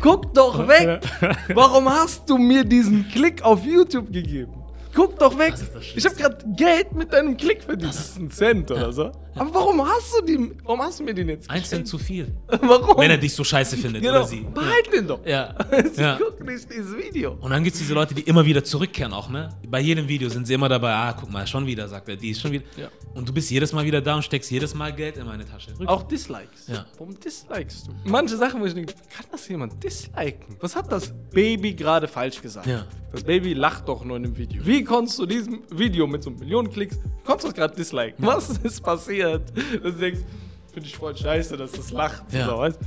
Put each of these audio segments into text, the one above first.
Guck doch weg! Warum hast du mir diesen Klick auf YouTube gegeben? Guck doch weg! Ich habe gerade Geld mit deinem Klick verdient. Das ist ein Cent oder so. Aber warum hast du den? Warum hast du mir den jetzt Ein Cent zu viel. Warum? Wenn er dich so scheiße findet genau. oder sie. Behalt den doch. Ja. Sie ja. gucken nicht dieses Video. Und dann gibt es diese Leute, die immer wieder zurückkehren auch, ne? Bei jedem Video sind sie immer dabei, ah, guck mal, schon wieder, sagt er, die ist schon wieder. Ja. Und du bist jedes Mal wieder da und steckst jedes Mal Geld in meine Tasche. Auch Dislikes. Ja. Warum dislikest du? Manche Sachen, wo ich denke, kann das jemand disliken? Was hat das Baby gerade falsch gesagt? Ja. Das Baby lacht doch nur in dem Video. Wie konntest du diesem Video mit so Millionen Klicks, konntest du es gerade disliken? Was ist passiert? Dass du denkst, finde ich voll scheiße, dass das lacht. Ja. So?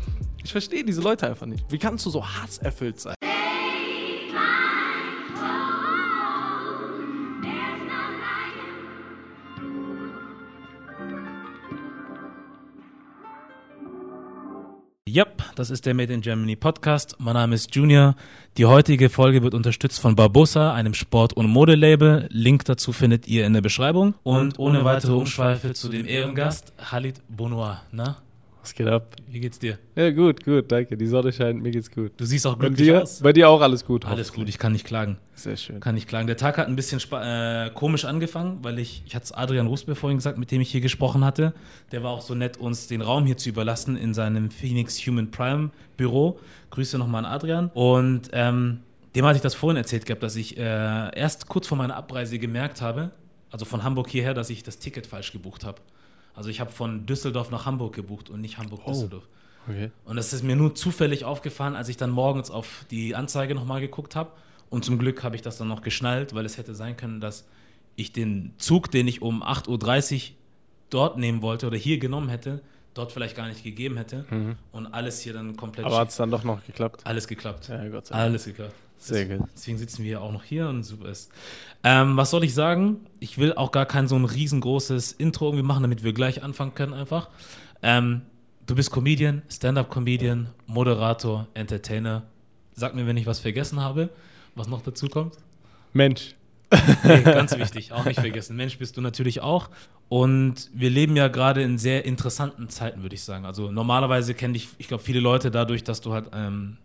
Ich verstehe diese Leute einfach nicht. Wie kannst du so hasserfüllt sein? Yep, das ist der Made in Germany Podcast. Mein Name ist Junior. Die heutige Folge wird unterstützt von Barbosa, einem Sport- und Modelabel. Link dazu findet ihr in der Beschreibung. Und ohne weitere Umschweife zu dem Ehrengast, Khalid Bonoir. Na, Was geht ab? wie geht's dir? Ja, gut, gut, danke. Die Sonne scheint, mir geht's gut. Du siehst auch glücklich dir, aus. bei dir auch alles gut? Alles gut, ich kann nicht klagen. Sehr schön. Kann nicht klagen. Der Tag hat ein bisschen äh, komisch angefangen, weil ich, ich hatte es Adrian Rusbe vorhin gesagt, mit dem ich hier gesprochen hatte. Der war auch so nett, uns den Raum hier zu überlassen in seinem Phoenix Human Prime Büro. Grüße nochmal an Adrian. Und ähm, dem hatte ich das vorhin erzählt gehabt, dass ich äh, erst kurz vor meiner Abreise gemerkt habe, also von Hamburg hierher, dass ich das Ticket falsch gebucht habe. Also ich habe von Düsseldorf nach Hamburg gebucht und nicht Hamburg-Düsseldorf. Okay. Und das ist mir nur zufällig aufgefallen, als ich dann morgens auf die Anzeige nochmal geguckt habe. Und zum Glück habe ich das dann noch geschnallt, weil es hätte sein können, dass ich den Zug, den ich um 8.30 Uhr dort nehmen wollte oder hier genommen hätte, dort vielleicht gar nicht gegeben hätte. Und alles hier dann komplett Mhm. Aber hat es dann doch noch geklappt? alles geklappt. Ja, Gott sei Dank. Alles geklappt. Sehr gut. Deswegen sitzen wir ja auch noch hier und super ist. Ähm, was soll ich sagen? Ich will auch gar kein so ein riesengroßes Intro irgendwie machen, damit wir gleich anfangen können einfach. Ähm, du bist Comedian, Stand-Up-Comedian, Moderator, Entertainer. Sag mir, wenn ich was vergessen habe, was noch dazu kommt. Mensch. Nee, ganz wichtig, auch nicht vergessen. Mensch bist du natürlich auch. Und wir leben ja gerade in sehr interessanten Zeiten, würde ich sagen. Also normalerweise kennen dich, ich glaube, viele Leute dadurch, dass du halt ähm,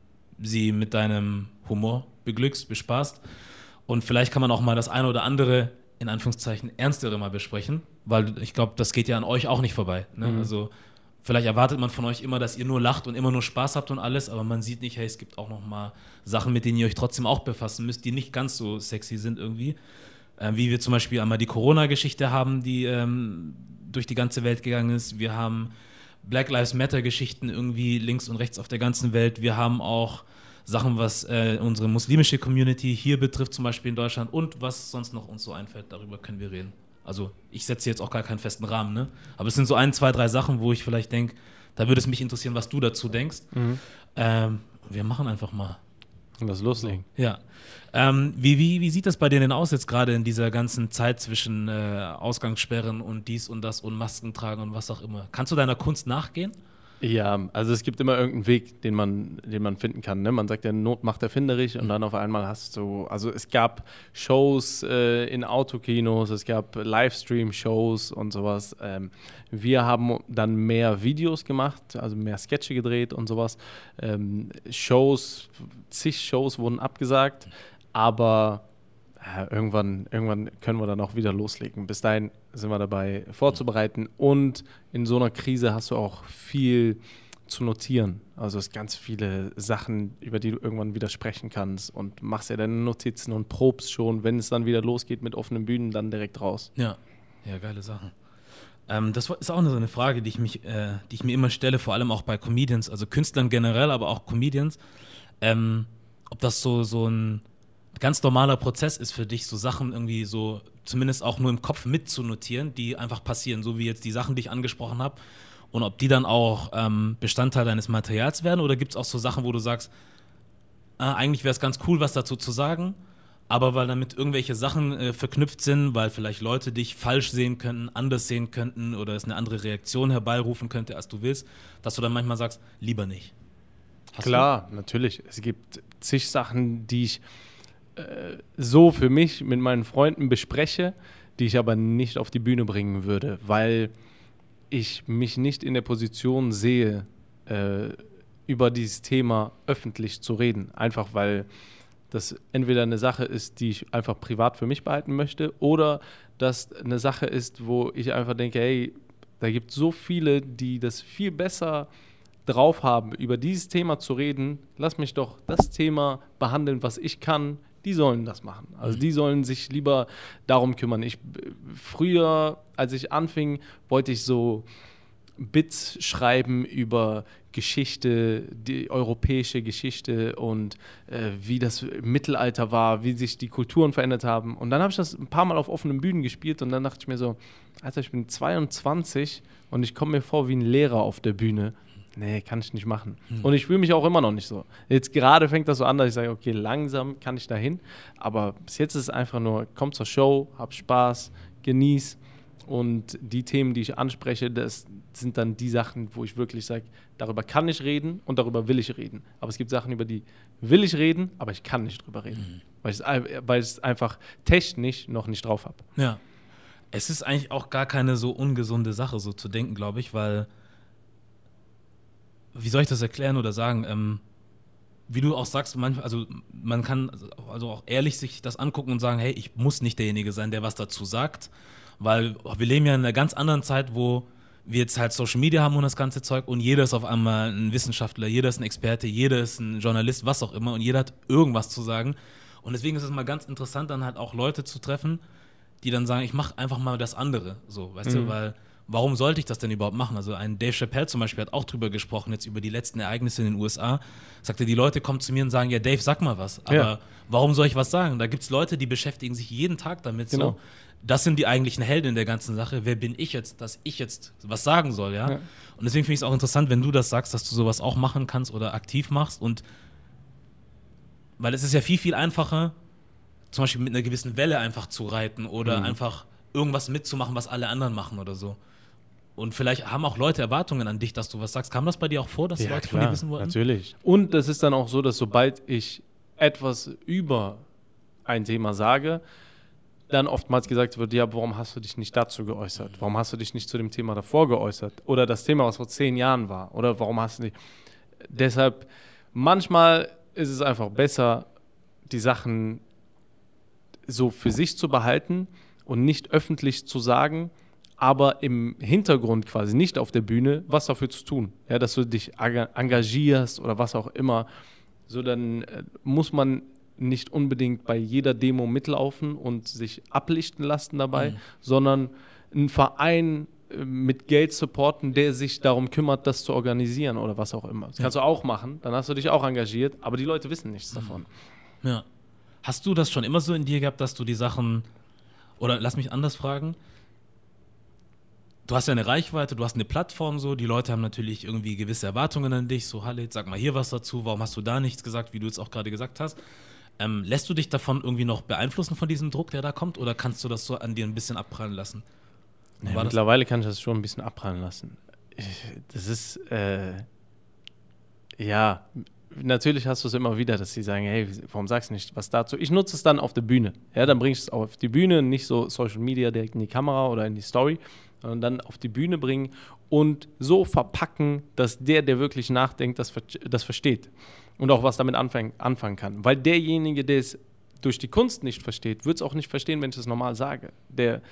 sie mit deinem Humor beglückst, bespaßt. Und vielleicht kann man auch mal das eine oder andere, in Anführungszeichen, ernstere mal besprechen, weil ich glaube, das geht ja an euch auch nicht vorbei. Ne? Also vielleicht erwartet man von euch immer, dass ihr nur lacht und immer nur Spaß habt und alles, aber man sieht nicht, hey, es gibt auch noch mal Sachen, mit denen ihr euch trotzdem auch befassen müsst, die nicht ganz so sexy sind irgendwie. Ähm, wie wir zum Beispiel einmal die Corona-Geschichte haben, die ähm, durch die ganze Welt gegangen ist. Wir haben Black Lives Matter-Geschichten irgendwie links und rechts auf der ganzen Welt. Wir haben auch Sachen, was äh, unsere muslimische Community hier betrifft, zum Beispiel in Deutschland und was sonst noch uns so einfällt, darüber können wir reden. Also ich setze jetzt auch gar keinen festen Rahmen, ne? Aber es sind so ein, zwei, drei Sachen, wo ich vielleicht denke, da würde es mich interessieren, was du dazu denkst. Ähm, wir machen einfach mal. Lass loslegen. Ja. Ähm, wie, wie, wie sieht das bei dir denn aus jetzt gerade in dieser ganzen Zeit zwischen äh, Ausgangssperren und dies und das und Masken tragen und was auch immer? Kannst du deiner Kunst nachgehen? Ja, also es gibt immer irgendeinen Weg, den man, den man finden kann. Ne? Man sagt ja, Not macht erfinderisch und dann auf einmal hast du, also es gab Shows äh, in Autokinos, es gab Livestream-Shows und sowas. Ähm, wir haben dann mehr Videos gemacht, also mehr Sketche gedreht und sowas. Ähm, Shows, zig Shows wurden abgesagt, aber irgendwann, irgendwann können wir dann auch wieder loslegen. Bis dahin sind wir dabei vorzubereiten und in so einer Krise hast du auch viel zu notieren. Also es ganz viele Sachen, über die du irgendwann wieder sprechen kannst und machst ja deine Notizen und probst schon, wenn es dann wieder losgeht mit offenen Bühnen, dann direkt raus. Ja. Ja, geile Sachen. Ähm, das ist auch so eine Frage, die ich, mich, äh, die ich mir immer stelle, vor allem auch bei Comedians, also Künstlern generell, aber auch Comedians. Ähm, ob das so, so ein ganz normaler Prozess ist für dich, so Sachen irgendwie so zumindest auch nur im Kopf mitzunotieren, die einfach passieren, so wie jetzt die Sachen, die ich angesprochen habe. Und ob die dann auch ähm, Bestandteil deines Materials werden oder gibt es auch so Sachen, wo du sagst, äh, eigentlich wäre es ganz cool, was dazu zu sagen, aber weil damit irgendwelche Sachen äh, verknüpft sind, weil vielleicht Leute dich falsch sehen könnten, anders sehen könnten oder es eine andere Reaktion herbeirufen könnte, als du willst, dass du dann manchmal sagst, lieber nicht. Hast Klar, natürlich. Es gibt zig Sachen, die ich so für mich mit meinen Freunden bespreche, die ich aber nicht auf die Bühne bringen würde, weil ich mich nicht in der Position sehe, äh, über dieses Thema öffentlich zu reden. Einfach weil das entweder eine Sache ist, die ich einfach privat für mich behalten möchte, oder dass eine Sache ist, wo ich einfach denke, hey, da gibt es so viele, die das viel besser drauf haben, über dieses Thema zu reden. Lass mich doch das Thema behandeln, was ich kann. Die sollen das machen. Also die sollen sich lieber darum kümmern. Ich früher, als ich anfing, wollte ich so Bits schreiben über Geschichte, die europäische Geschichte und äh, wie das Mittelalter war, wie sich die Kulturen verändert haben. Und dann habe ich das ein paar Mal auf offenen Bühnen gespielt und dann dachte ich mir so, Alter, ich bin 22 und ich komme mir vor wie ein Lehrer auf der Bühne. Nee, kann ich nicht machen. Hm. Und ich fühle mich auch immer noch nicht so. Jetzt gerade fängt das so an, dass ich sage, okay, langsam kann ich da hin. Aber bis jetzt ist es einfach nur, komm zur Show, hab Spaß, genieß. Und die Themen, die ich anspreche, das sind dann die Sachen, wo ich wirklich sage, darüber kann ich reden und darüber will ich reden. Aber es gibt Sachen, über die will ich reden, aber ich kann nicht drüber reden. Mhm. Weil, ich, weil ich es einfach technisch noch nicht drauf habe. Ja. Es ist eigentlich auch gar keine so ungesunde Sache, so zu denken, glaube ich, weil wie soll ich das erklären oder sagen? Ähm, wie du auch sagst, manchmal, also man kann also auch ehrlich sich das angucken und sagen, hey, ich muss nicht derjenige sein, der was dazu sagt, weil wir leben ja in einer ganz anderen Zeit, wo wir jetzt halt Social Media haben und das ganze Zeug und jeder ist auf einmal ein Wissenschaftler, jeder ist ein Experte, jeder ist ein Journalist, was auch immer und jeder hat irgendwas zu sagen. Und deswegen ist es mal ganz interessant, dann halt auch Leute zu treffen, die dann sagen, ich mache einfach mal das andere, so, weißt mhm. du, weil warum sollte ich das denn überhaupt machen? Also ein Dave Chappelle zum Beispiel hat auch drüber gesprochen, jetzt über die letzten Ereignisse in den USA. Sagte, die Leute kommen zu mir und sagen, ja, Dave, sag mal was. Aber ja. warum soll ich was sagen? Da gibt es Leute, die beschäftigen sich jeden Tag damit. Genau. So. Das sind die eigentlichen Helden der ganzen Sache. Wer bin ich jetzt, dass ich jetzt was sagen soll, ja? ja. Und deswegen finde ich es auch interessant, wenn du das sagst, dass du sowas auch machen kannst oder aktiv machst. Und weil es ist ja viel, viel einfacher, zum Beispiel mit einer gewissen Welle einfach zu reiten oder mhm. einfach irgendwas mitzumachen, was alle anderen machen oder so. Und vielleicht haben auch Leute Erwartungen an dich, dass du was sagst. Kam das bei dir auch vor, dass ja, Leute klar, von dir wissen wollten? Natürlich. Und es ist dann auch so, dass sobald ich etwas über ein Thema sage, dann oftmals gesagt wird, ja, warum hast du dich nicht dazu geäußert? Warum hast du dich nicht zu dem Thema davor geäußert? Oder das Thema, was vor zehn Jahren war? Oder warum hast du nicht? Deshalb, manchmal ist es einfach besser, die Sachen so für sich zu behalten und nicht öffentlich zu sagen, aber im Hintergrund quasi, nicht auf der Bühne, was dafür zu tun. Ja, dass du dich engagierst oder was auch immer. So, dann äh, muss man nicht unbedingt bei jeder Demo mitlaufen und sich ablichten lassen dabei, mhm. sondern einen Verein äh, mit Geld supporten, der sich darum kümmert, das zu organisieren oder was auch immer. Das ja. kannst du auch machen, dann hast du dich auch engagiert, aber die Leute wissen nichts mhm. davon. Ja. Hast du das schon immer so in dir gehabt, dass du die Sachen, oder lass mich anders fragen, du hast ja eine Reichweite, du hast eine Plattform so, die Leute haben natürlich irgendwie gewisse Erwartungen an dich, so Halle, sag mal hier was dazu, warum hast du da nichts gesagt, wie du jetzt auch gerade gesagt hast. Ähm, lässt du dich davon irgendwie noch beeinflussen von diesem Druck, der da kommt, oder kannst du das so an dir ein bisschen abprallen lassen? Ja, mittlerweile kann ich das schon ein bisschen abprallen lassen. Das ist, äh, ja, natürlich hast du es immer wieder, dass sie sagen, hey, warum sagst du nicht was dazu? Ich nutze es dann auf der Bühne. Ja, dann bringe ich es auf die Bühne, nicht so Social Media direkt in die Kamera oder in die Story, sondern dann auf die Bühne bringen und so verpacken, dass der, der wirklich nachdenkt, das, das versteht und auch was damit anfang, anfangen kann. Weil derjenige, der es durch die Kunst nicht versteht, wird es auch nicht verstehen, wenn ich es normal sage. Der,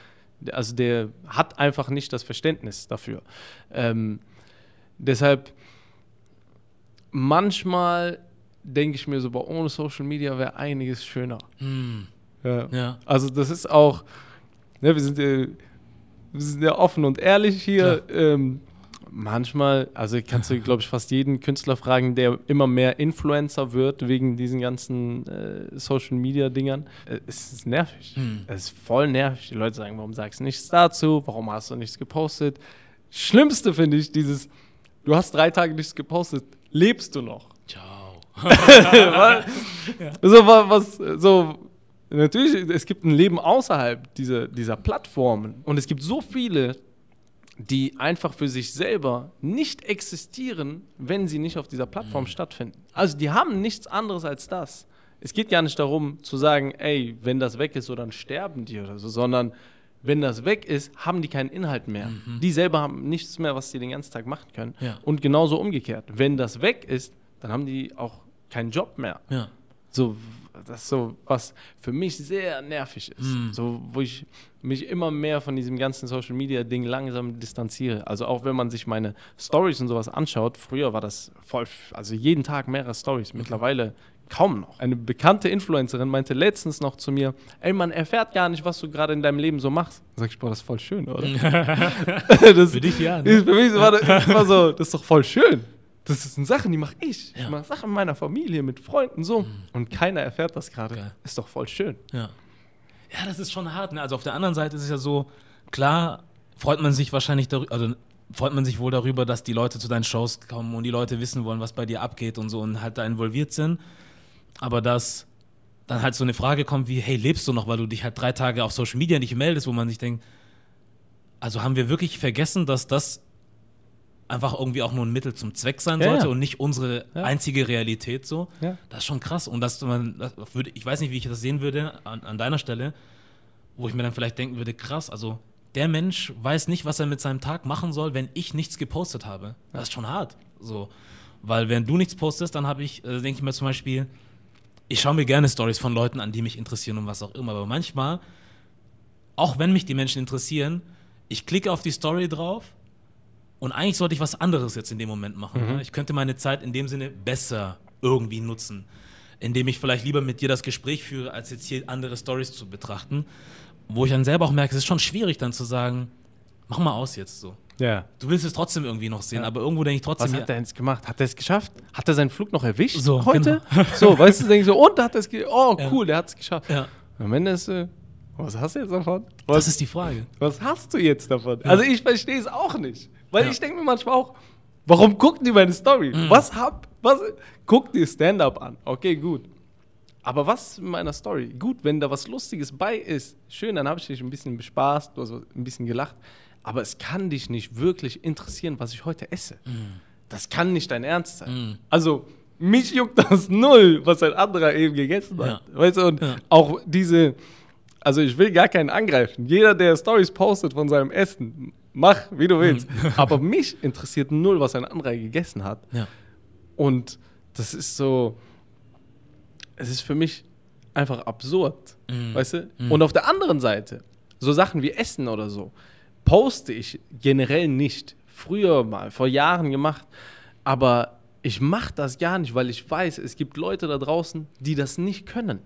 der, also der hat einfach nicht das Verständnis dafür. Ähm, deshalb manchmal denke ich mir so, boah, ohne Social Media wäre einiges schöner. Hm. Ja. ja. Also das ist auch, ne, wir sind äh, wir sind ja offen und ehrlich hier. Ähm, manchmal, also kannst du, glaube ich, fast jeden Künstler fragen, der immer mehr Influencer wird wegen diesen ganzen äh, Social Media Dingern. Äh, es ist nervig. Hm. Es ist voll nervig. Die Leute sagen, warum sagst du nichts dazu? Warum hast du nichts gepostet? Schlimmste finde ich dieses, du hast drei Tage nichts gepostet, lebst du noch? Ciao. ja. So was, so Natürlich, es gibt ein Leben außerhalb dieser, dieser Plattformen. Und es gibt so viele, die einfach für sich selber nicht existieren, wenn sie nicht auf dieser Plattform mhm. stattfinden. Also die haben nichts anderes als das. Es geht gar nicht darum zu sagen, ey, wenn das weg ist, so dann sterben die oder so, sondern wenn das weg ist, haben die keinen Inhalt mehr. Mhm. Die selber haben nichts mehr, was sie den ganzen Tag machen können. Ja. Und genauso umgekehrt. Wenn das weg ist, dann haben die auch keinen Job mehr. Ja. So, das ist so, was für mich sehr nervig ist. Mm. So, wo ich mich immer mehr von diesem ganzen Social Media Ding langsam distanziere. Also auch wenn man sich meine Stories und sowas anschaut, früher war das voll, also jeden Tag mehrere Stories. Mittlerweile kaum noch. Eine bekannte Influencerin meinte letztens noch zu mir, ey, man erfährt gar nicht, was du gerade in deinem Leben so machst. Da sag ich, boah, das ist voll schön, oder? das Für dich ja. Ne? für mich war das immer so, das ist doch voll schön. Das sind Sachen, die mache ich. Ja. Ich mache Sachen mit meiner Familie, mit Freunden, so. Und keiner erfährt das gerade. Ist doch voll schön. Ja. Ja, das ist schon hart. Ne? Also auf der anderen Seite ist es ja so, klar freut man sich wahrscheinlich darüber, also freut man sich wohl darüber, dass die Leute zu deinen Shows kommen und die Leute wissen wollen, was bei dir abgeht und so und halt da involviert sind. Aber dass dann halt so eine Frage kommt wie, hey, lebst du noch, weil du dich halt drei Tage auf Social Media nicht meldest, wo man sich denkt, also haben wir wirklich vergessen, dass das einfach irgendwie auch nur ein Mittel zum Zweck sein Ja, sollte ja. und nicht unsere Ja. einzige Realität so. Das ist schon krass. Und dass man, das würde, ich weiß nicht, wie ich das sehen würde an, an deiner Stelle, wo ich mir dann vielleicht denken würde, krass, also der Mensch weiß nicht, was er mit seinem Tag machen soll, wenn ich nichts gepostet habe. Das ist schon hart. So. Weil wenn du nichts postest, dann habe ich, äh, denke ich mir zum Beispiel, ich schaue mir gerne Stories von Leuten an, die mich interessieren und was auch immer. Aber manchmal, auch wenn mich die Menschen interessieren, ich klicke auf die Story drauf und eigentlich sollte ich was anderes jetzt in dem Moment machen. Ne? Ich könnte meine Zeit in dem Sinne besser irgendwie nutzen, indem ich vielleicht lieber mit dir das Gespräch führe, als jetzt hier andere Stories zu betrachten, wo ich dann selber auch merke, es ist schon schwierig dann zu sagen, mach mal aus jetzt so. Ja. Du willst es trotzdem irgendwie noch sehen, Ja. aber irgendwo denke ich trotzdem, Was hat er jetzt gemacht? Hat er es geschafft? Hat er seinen Flug noch erwischt So, heute? So, weißt du, denke ich so, und hat er es ge Oh, Ja. cool, der hat es geschafft. ja, Am Ende ist, äh, was hast du jetzt davon? das Was, ist die Frage. was hast du jetzt davon? Also ich verstehe es auch nicht. Weil Ja. ich denke mir manchmal auch, warum gucken die meine Story? Mhm. Was hab, was, guck dir Stand-Up an. Okay, gut. Aber was mit meiner Story? Gut, wenn da was Lustiges bei ist, schön, dann habe ich dich ein bisschen bespaßt, hast ein bisschen gelacht. Aber es kann dich nicht wirklich interessieren, was ich heute esse. Das kann nicht dein Ernst sein. Mhm. Also, mich juckt das null, was ein anderer eben gegessen hat. Ja. Weißt du, und Ja. auch diese, also ich will gar keinen angreifen. Jeder, der Stories postet von seinem Essen, mach, wie du willst. Aber mich interessiert null, was ein anderer gegessen hat. Ja. Und das ist so, es ist für mich einfach absurd, Mhm. weißt du? Und auf der anderen Seite, so Sachen wie Essen oder so, poste ich generell nicht. Früher mal, vor Jahren gemacht. Aber ich mache das gar nicht, weil ich weiß, es gibt Leute da draußen, die das nicht können.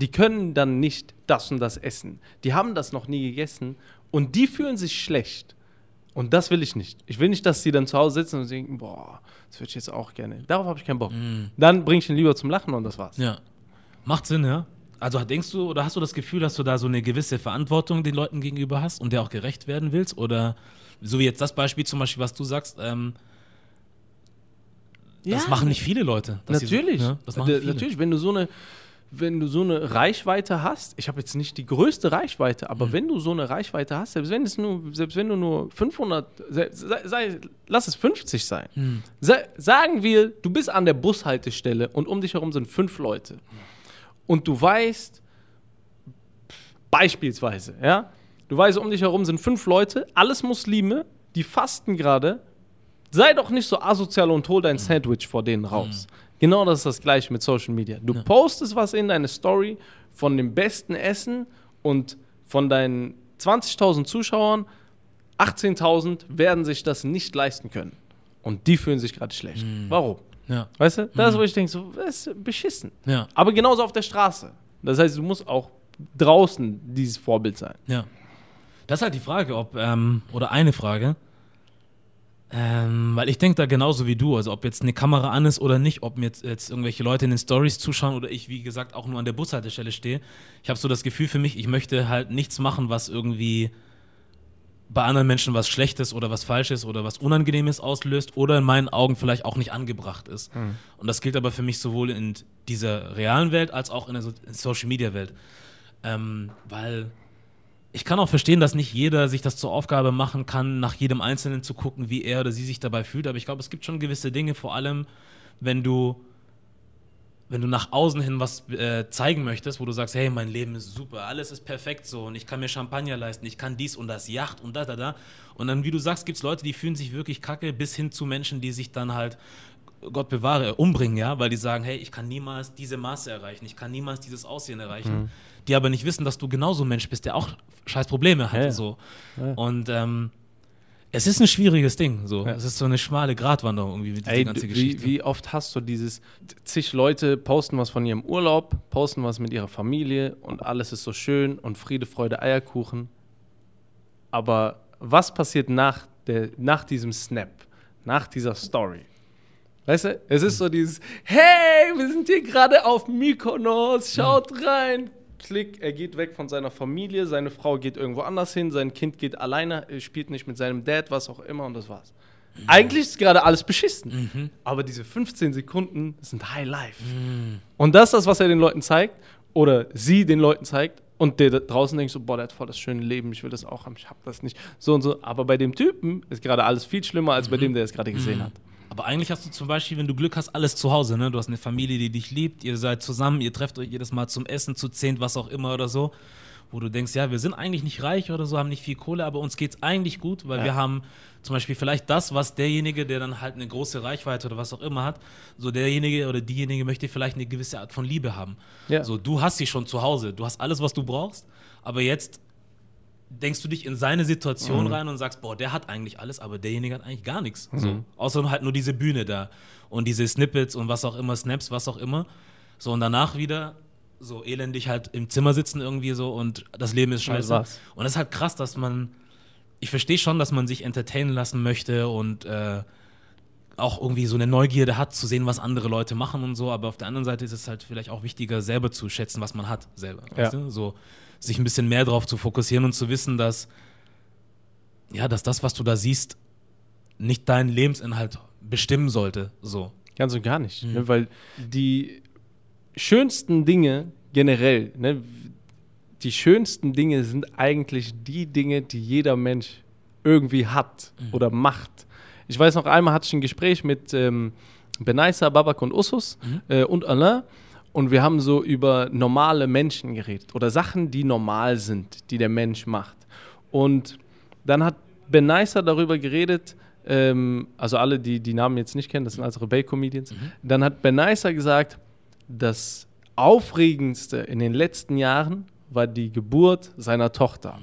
Die können dann nicht das und das essen. Die haben das noch nie gegessen und die fühlen sich schlecht. Und das will ich nicht. Ich will nicht, dass sie dann zu Hause sitzen und denken, boah, das würde ich jetzt auch gerne. Darauf habe ich keinen Bock. Dann bringe ich ihn lieber zum Lachen und das war's. Ja. Macht Sinn, ja. Also denkst du oder hast du das Gefühl, dass du da so eine gewisse Verantwortung den Leuten gegenüber hast und der auch gerecht werden willst? Oder so wie jetzt das Beispiel zum Beispiel, was du sagst, ähm, das Ja. machen nicht viele Leute. sie so- Natürlich. ja, das machen viele. Natürlich, wenn du so eine, wenn du so eine Reichweite hast, ich habe jetzt nicht die größte Reichweite, Mhm. aber wenn du so eine Reichweite hast, selbst wenn es nur, selbst wenn du nur 500, sei, sei, lass es 50 sein. Mhm. Sei, sagen wir, du bist an der Bushaltestelle und um dich herum sind fünf Leute. Und du weißt, beispielsweise, ja, du weißt, um dich herum sind fünf Leute, alles Muslime, die fasten gerade, sei doch nicht so asozial und hol Mhm. dein Sandwich vor denen raus. Genau das ist das gleiche mit Social Media. Du postest was in deine Story von dem besten Essen und von deinen 20.000 Zuschauern, 18.000 werden sich das nicht leisten können. Und die fühlen sich gerade schlecht. Mhm. Warum? Ja, Weißt du? Das ist, wo ich denke, so, das ist beschissen. ja, Aber genauso auf der Straße. Das heißt, du musst auch draußen dieses Vorbild sein. ja. Das ist halt die Frage, ob, ähm, oder eine Frage, ähm, weil ich denke da genauso wie du, also ob jetzt eine Kamera an ist oder nicht, ob mir jetzt, jetzt irgendwelche Leute in den Stories zuschauen oder ich, wie gesagt, auch nur an der Bushaltestelle stehe. Ich habe so das Gefühl für mich, ich möchte halt nichts machen, was irgendwie bei anderen Menschen was Schlechtes oder was Falsches oder was Unangenehmes auslöst oder in meinen Augen vielleicht auch nicht angebracht ist. Und das gilt aber für mich sowohl in dieser realen Welt als auch in der so Social Media Welt. Ähm, weil ich kann auch verstehen, dass nicht jeder sich das zur Aufgabe machen kann, nach jedem Einzelnen zu gucken, wie er oder sie sich dabei fühlt. Aber ich glaube, es gibt schon gewisse Dinge, vor allem, wenn du wenn du nach außen hin was äh, zeigen möchtest, wo du sagst, hey, mein Leben ist super, alles ist perfekt so und ich kann mir Champagner leisten, ich kann dies und das, Yacht und da, da, da. Und dann, wie du sagst, gibt es Leute, die fühlen sich wirklich kacke, bis hin zu Menschen, die sich dann halt Gott bewahre, umbringen, ja, weil die sagen, hey, ich kann niemals diese Maße erreichen, ich kann niemals dieses Aussehen erreichen. Mhm. Die aber nicht wissen, dass du genauso ein Mensch bist, der auch scheiß Probleme hat. Ja. So. Ja. Und ähm, es ist ein schwieriges Ding. So. Ja. Es ist so eine schmale Gratwanderung irgendwie mit dieser ganzen Geschichte. Wie, wie oft hast du dieses, zig Leute posten was von ihrem Urlaub, posten was mit ihrer Familie und alles ist so schön und Friede, Freude, Eierkuchen. Aber was passiert nach, der, nach diesem Snap, nach dieser Story? Weißt du, es ist so dieses, hey, wir sind hier gerade auf Mykonos, schaut rein, Klick, er geht weg von seiner Familie, seine Frau geht irgendwo anders hin, sein Kind geht alleine, spielt nicht mit seinem Dad, was auch immer und das war's. Mhm. Eigentlich ist gerade alles beschissen, mhm. aber diese 15 Sekunden sind High Life. Mhm. Und das ist das, was er den Leuten zeigt oder sie den Leuten zeigt und der draußen denkt so, boah, der hat voll das schöne Leben, ich will das auch haben, ich hab das nicht. So und so. Aber bei dem Typen ist gerade alles viel schlimmer als bei mhm. dem, der es gerade gesehen mhm. hat. Aber eigentlich hast du zum Beispiel, wenn du Glück hast, alles zu Hause. Ne? Du hast eine Familie, die dich liebt, ihr seid zusammen, ihr trefft euch jedes Mal zum Essen, zu zehnt, was auch immer oder so. Wo du denkst, ja, wir sind eigentlich nicht reich oder so, haben nicht viel Kohle, aber uns geht es eigentlich gut, weil ja. wir haben zum Beispiel vielleicht das, was derjenige, der dann halt eine große Reichweite oder was auch immer hat, so derjenige oder diejenige möchte vielleicht eine gewisse Art von Liebe haben. Ja. So, du hast sie schon zu Hause, du hast alles, was du brauchst, aber jetzt denkst du dich in seine Situation mhm. rein und sagst, boah, der hat eigentlich alles, aber derjenige hat eigentlich gar nichts. Mhm. So. Außer halt nur diese Bühne da und diese Snippets und was auch immer, Snaps, was auch immer. So, und danach wieder so elendig halt im Zimmer sitzen irgendwie so und das Leben ist scheiße. Das und das ist halt krass, dass man, ich verstehe schon, dass man sich entertainen lassen möchte und äh, auch irgendwie so eine Neugierde hat, zu sehen, was andere Leute machen und so, aber auf der anderen Seite ist es halt vielleicht auch wichtiger, selber zu schätzen, was man hat, selber. Ja. Weißt du? So, sich ein bisschen mehr darauf zu fokussieren und zu wissen, dass, ja, dass das, was du da siehst, nicht deinen Lebensinhalt bestimmen sollte. So. Ganz und gar nicht. Mhm. Ne, weil die schönsten Dinge generell, ne, die schönsten Dinge sind eigentlich die Dinge, die jeder Mensch irgendwie hat mhm. oder macht. Ich weiß noch einmal hatte ich ein Gespräch mit ähm, Benaisa, Babak und Usus mhm. äh, und Alain und wir haben so über normale Menschen geredet oder Sachen, die normal sind, die der Mensch macht. Und dann hat Ben Nicer darüber geredet, ähm, also alle, die die Namen jetzt nicht kennen, das sind also Rebell-Comedians. Mhm. Dann hat Ben Nicer gesagt, das Aufregendste in den letzten Jahren war die Geburt seiner Tochter.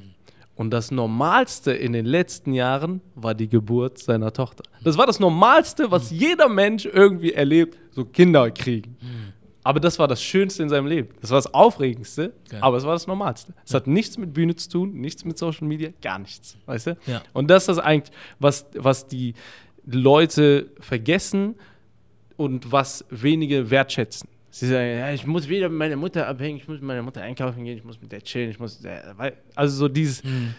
Und das Normalste in den letzten Jahren war die Geburt seiner Tochter. Das war das Normalste, was mhm. jeder Mensch irgendwie erlebt, so Kinder kriegen. Mhm. Aber das war das Schönste in seinem Leben. Das war das Aufregendste, ja. aber es war das Normalste. Es ja. hat nichts mit Bühne zu tun, nichts mit Social Media, gar nichts. Weißt du? Ja. Und das ist das eigentlich, was, was die Leute vergessen und was wenige wertschätzen. Sie sagen, ja, ich muss wieder mit meiner Mutter abhängen, ich muss mit meiner Mutter einkaufen gehen, ich muss mit der chillen, ich muss. Also so dieses mhm.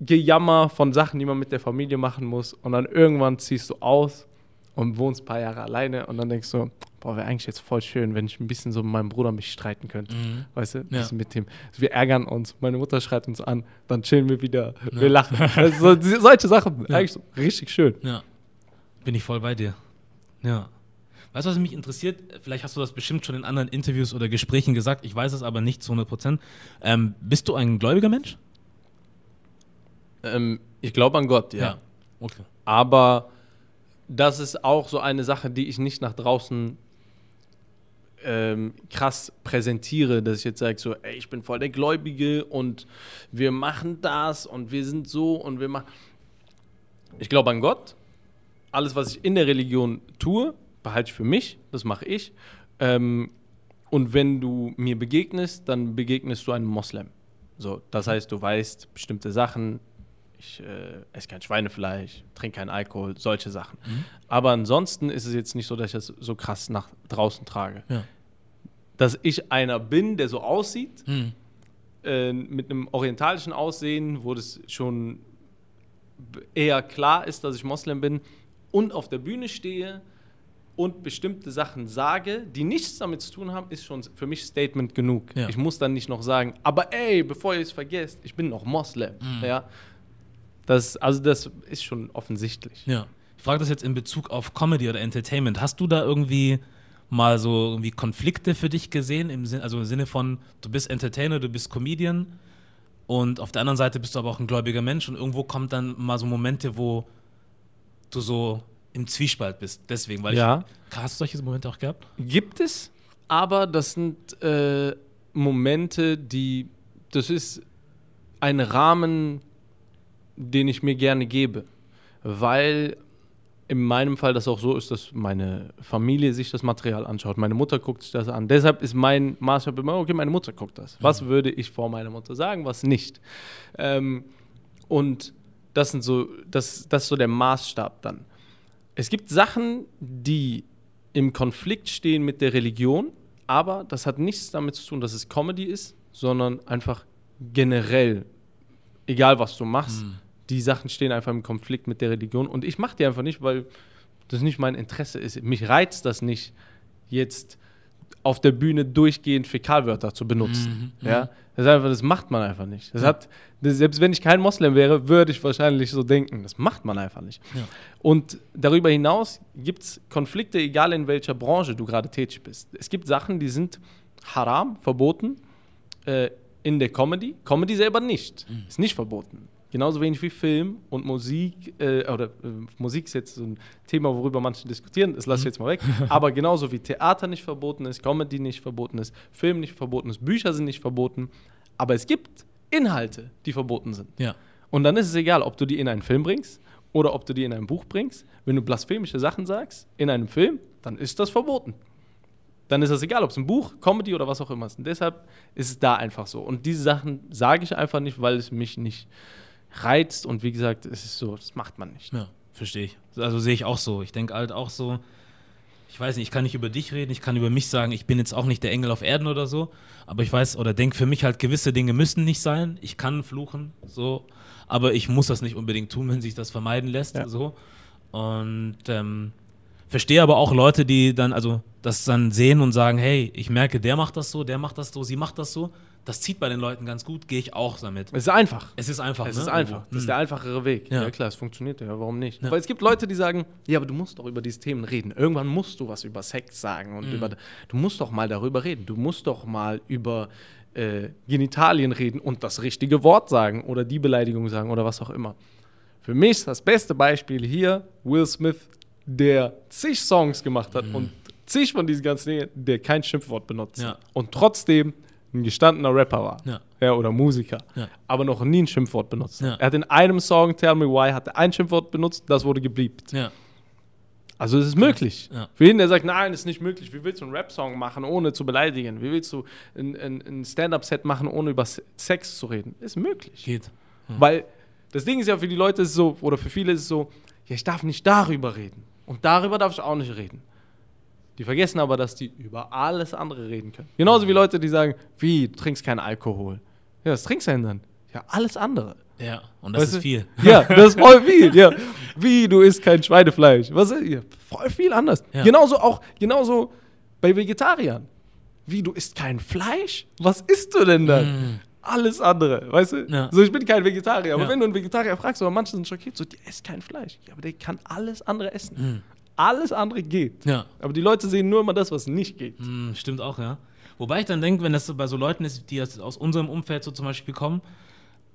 Gejammer von Sachen, die man mit der Familie machen muss. Und dann irgendwann ziehst du aus und wohnst ein paar Jahre alleine und dann denkst du, boah, wäre eigentlich jetzt voll schön, wenn ich ein bisschen so mit meinem Bruder mich streiten könnte. Mhm. Weißt du? Ein bisschen mit dem. Wir ärgern uns, meine Mutter schreit uns an, dann chillen wir wieder, ja. wir lachen. Also so, solche Sachen, ja. eigentlich so richtig schön. Ja. Bin ich voll bei dir. Ja. Weißt du, was mich interessiert? Vielleicht hast du das bestimmt schon in anderen Interviews oder Gesprächen gesagt, ich weiß es aber nicht zu 100 Prozent. Ähm, bist du ein gläubiger Mensch? Ähm, ich glaube an Gott, ja. ja. Okay. Aber das ist auch so eine Sache, die ich nicht nach draußen ähm, krass präsentiere, dass ich jetzt sage so, ey, ich bin voll der Gläubige und wir machen das und wir sind so und wir machen. Ich glaube an Gott. Alles, was ich in der Religion tue, behalte ich für mich. Das mache ich. Ähm, und wenn du mir begegnest, dann begegnest du einem Moslem. So, das heißt, du weißt bestimmte Sachen, ich äh, esse kein Schweinefleisch, trinke keinen Alkohol, solche Sachen. Mhm. Aber ansonsten ist es jetzt nicht so, dass ich das so krass nach draußen trage. Ja. Dass ich einer bin, der so aussieht, mhm. äh, mit einem orientalischen Aussehen, wo das schon eher klar ist, dass ich Moslem bin und auf der Bühne stehe und bestimmte Sachen sage, die nichts damit zu tun haben, ist schon für mich Statement genug. Ja. Ich muss dann nicht noch sagen, aber ey, bevor ihr es vergesst, ich bin noch Moslem. Mhm. Ja? Das, also das ist schon offensichtlich. Ja. Ich frage das jetzt in Bezug auf Comedy oder Entertainment. Hast du da irgendwie mal so irgendwie Konflikte für dich gesehen? Im Sinn, also im Sinne von, du bist Entertainer, du bist Comedian und auf der anderen Seite bist du aber auch ein gläubiger Mensch und irgendwo kommt dann mal so Momente, wo du so im Zwiespalt bist. Deswegen, weil Ja. ich. Hast du solche Momente auch gehabt? Gibt es, aber das sind äh, Momente, die, das ist ein Rahmen, den ich mir gerne gebe, weil in meinem Fall das auch so ist, dass meine Familie sich das Material anschaut. Meine Mutter guckt sich das an. Deshalb ist mein Maßstab immer, okay, meine Mutter guckt das. Was würde ich vor meiner Mutter sagen, was nicht? Ähm, und das sind so, das, das ist so der Maßstab dann. Es gibt Sachen, die im Konflikt stehen mit der Religion, aber das hat nichts damit zu tun, dass es Comedy ist, sondern einfach generell, egal was du machst, die Sachen stehen einfach im Konflikt mit der Religion und ich mache die einfach nicht, weil das nicht mein Interesse ist. Mich reizt das nicht, jetzt auf der Bühne durchgehend Fäkalwörter zu benutzen. Ja, das, ist einfach, das macht man einfach nicht. Das hat, das, selbst wenn ich kein Moslem wäre, würde ich wahrscheinlich so denken. Das macht man einfach nicht. Ja. Und darüber hinaus gibt es Konflikte, egal in welcher Branche du gerade tätig bist. Es gibt Sachen, die sind haram, verboten, äh, in der Comedy. Comedy selber nicht. Ist nicht verboten. Genauso wenig wie Film und Musik, äh, oder äh, Musik ist jetzt so ein Thema, worüber manche diskutieren, das lasse ich jetzt mal weg. Aber genauso wie Theater nicht verboten ist, Comedy nicht verboten ist, Film nicht verboten ist, Bücher sind nicht verboten. Aber es gibt Inhalte, die verboten sind. Ja. Und dann ist es egal, ob du die in einen Film bringst oder ob du die in ein Buch bringst. Wenn du blasphemische Sachen sagst in einem Film, dann ist das verboten. Dann ist das egal, ob es ein Buch, Comedy oder was auch immer ist. Und deshalb ist es da einfach so. Und diese Sachen sage ich einfach nicht, weil es mich nicht reizt. Und wie gesagt, es ist so, das macht man nicht. Ja, verstehe ich. Also sehe ich auch so. Ich denke halt auch so, ich weiß nicht, ich kann nicht über dich reden, ich kann über mich sagen, ich bin jetzt auch nicht der Engel auf Erden oder so, aber ich weiß oder denke für mich halt, gewisse Dinge müssen nicht sein. Ich kann fluchen, so, aber ich muss das nicht unbedingt tun, wenn sich das vermeiden lässt, Ja. so. Und ähm, verstehe aber auch Leute, die dann, also das dann sehen und sagen, hey, ich merke, der macht das so, der macht das so, sie macht das so. Das zieht bei den Leuten ganz gut, gehe ich auch damit. Es ist einfach. Es ist einfach, Es ne? ist einfach. Das ist Hm. der einfachere Weg. Ja. Ja, klar, es funktioniert ja. Warum nicht? Ja. Weil es gibt Leute, die sagen, ja, aber du musst doch über diese Themen reden. Irgendwann musst du was über Sex sagen und Mhm. über. Du musst doch mal darüber reden. Du musst doch mal über äh, Genitalien reden und das richtige Wort sagen oder die Beleidigung sagen oder was auch immer. Für mich das beste Beispiel hier Will Smith, der zig Songs gemacht hat und zig von diesen ganzen Dingen, der kein Schimpfwort benutzt Mhm. Ja. und trotzdem ein gestandener Rapper war. Ja. Ja, oder Musiker. Ja. Aber noch nie ein Schimpfwort benutzt. Ja. Er hat in einem Song, Tell Me Why, hat er ein Schimpfwort benutzt, das wurde gebliebt. Ja, Also es ist möglich. Für jeden, der sagt, nein, es ist nicht möglich. Wie willst du einen Rap-Song machen, ohne zu beleidigen? Wie willst du ein, ein, ein Stand-Up-Set machen, ohne über Se- Sex zu reden? Ist möglich. geht. Weil das Ding ist ja für die Leute ist es so, oder für viele ist es so, ja, ich darf nicht darüber reden. Und darüber darf ich auch nicht reden. Die vergessen aber, dass die über alles andere reden können. Genauso wie Leute, die sagen, wie, du trinkst keinen Alkohol. Ja, was trinkst du denn dann? Ja, alles andere. Ja, und das Weißt ist du? viel. Ja, das ist voll viel. Ja. Wie, du isst kein Schweinefleisch. Was ist? Ja, voll viel anders. Ja. Genauso auch, genauso bei Vegetariern. Wie, du isst kein Fleisch? Was isst du denn dann? Alles andere, weißt du? Mm. Ja. So, ich bin kein Vegetarier, aber wenn du einen Vegetarier fragst, aber manche sind schockiert, so, die isst kein Fleisch. Ja, aber der kann alles andere essen. Mhm. Alles andere geht. Ja, Aber die Leute sehen nur immer das, was nicht geht. hm, stimmt auch, ja. Wobei ich dann denke, wenn das so bei so Leuten ist, die aus unserem Umfeld so zum Beispiel kommen,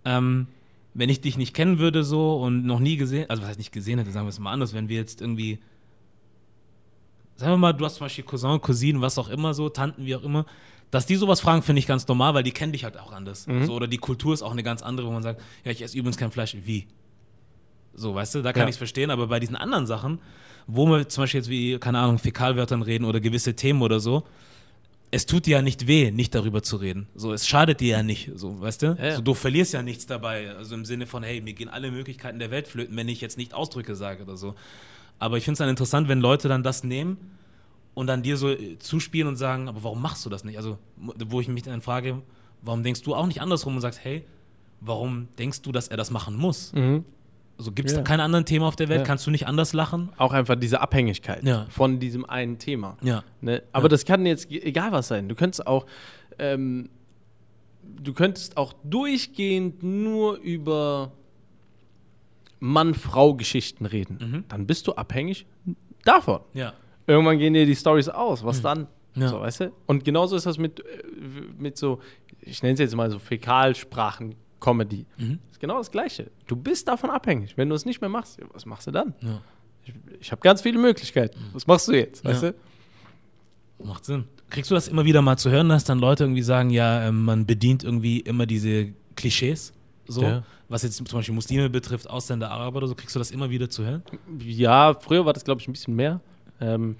ähm, wenn ich dich nicht kennen würde so und noch nie gesehen, also was heißt nicht gesehen hätte, sagen wir es mal anders, wenn wir jetzt irgendwie, sagen wir mal, du hast zum Beispiel Cousin, Cousinen, was auch immer so, Tanten, wie auch immer, dass die sowas fragen, finde ich ganz normal, weil die kennen dich halt auch anders. So, oder die Kultur ist auch eine ganz andere, wo man sagt, ja, ich esse übrigens kein Fleisch. Wie? So, weißt du, da kann Ja. ich es verstehen, aber bei diesen anderen Sachen, wo wir zum Beispiel jetzt wie, keine Ahnung, Fäkalwörtern reden oder gewisse Themen oder so, es tut dir ja nicht weh, nicht darüber zu reden. So, es schadet dir ja nicht, so, weißt du? Ja, ja. So, du verlierst ja nichts dabei. Also im Sinne von, hey, mir gehen alle Möglichkeiten der Welt flöten, wenn ich jetzt nicht Ausdrücke sage oder so. Aber ich finde es dann interessant, wenn Leute dann das nehmen und dann dir so äh, zuspielen und sagen, aber warum machst du das nicht? Also, wo ich mich dann frage, warum denkst du auch nicht andersrum und sagst, hey, warum denkst du, dass er das machen muss? Also gibt es Ja. da keine anderen Themen auf der Welt? Ja. Kannst du nicht anders lachen? Auch einfach diese Abhängigkeit Ja. von diesem einen Thema. Ja. Ne? Aber das kann jetzt egal was sein. Du könntest auch, ähm, du könntest auch durchgehend nur über Mann-Frau-Geschichten reden. Mhm. Dann bist du abhängig davon. Ja. Irgendwann gehen dir die Stories aus. Was dann? Mhm. Ja. So, weißt du? Und genauso ist das mit, äh, mit so, ich nenne es jetzt mal so Fäkalsprachen-Comedy. Mhm. Ist genau das Gleiche. Du bist davon abhängig. Wenn du es nicht mehr machst, was machst du dann? Ja. ich, ich habe ganz viele Möglichkeiten. Was machst du jetzt? Weißt Ja. du? Macht Sinn. Kriegst du das immer wieder mal zu hören, dass dann Leute irgendwie sagen, ja, ähm, man bedient irgendwie immer diese Klischees? So, Ja. was jetzt zum Beispiel Muslime betrifft, Ausländer, Araber oder so, kriegst du das immer wieder zu hören? Ja, früher war das, glaube ich, ein bisschen mehr. Ähm,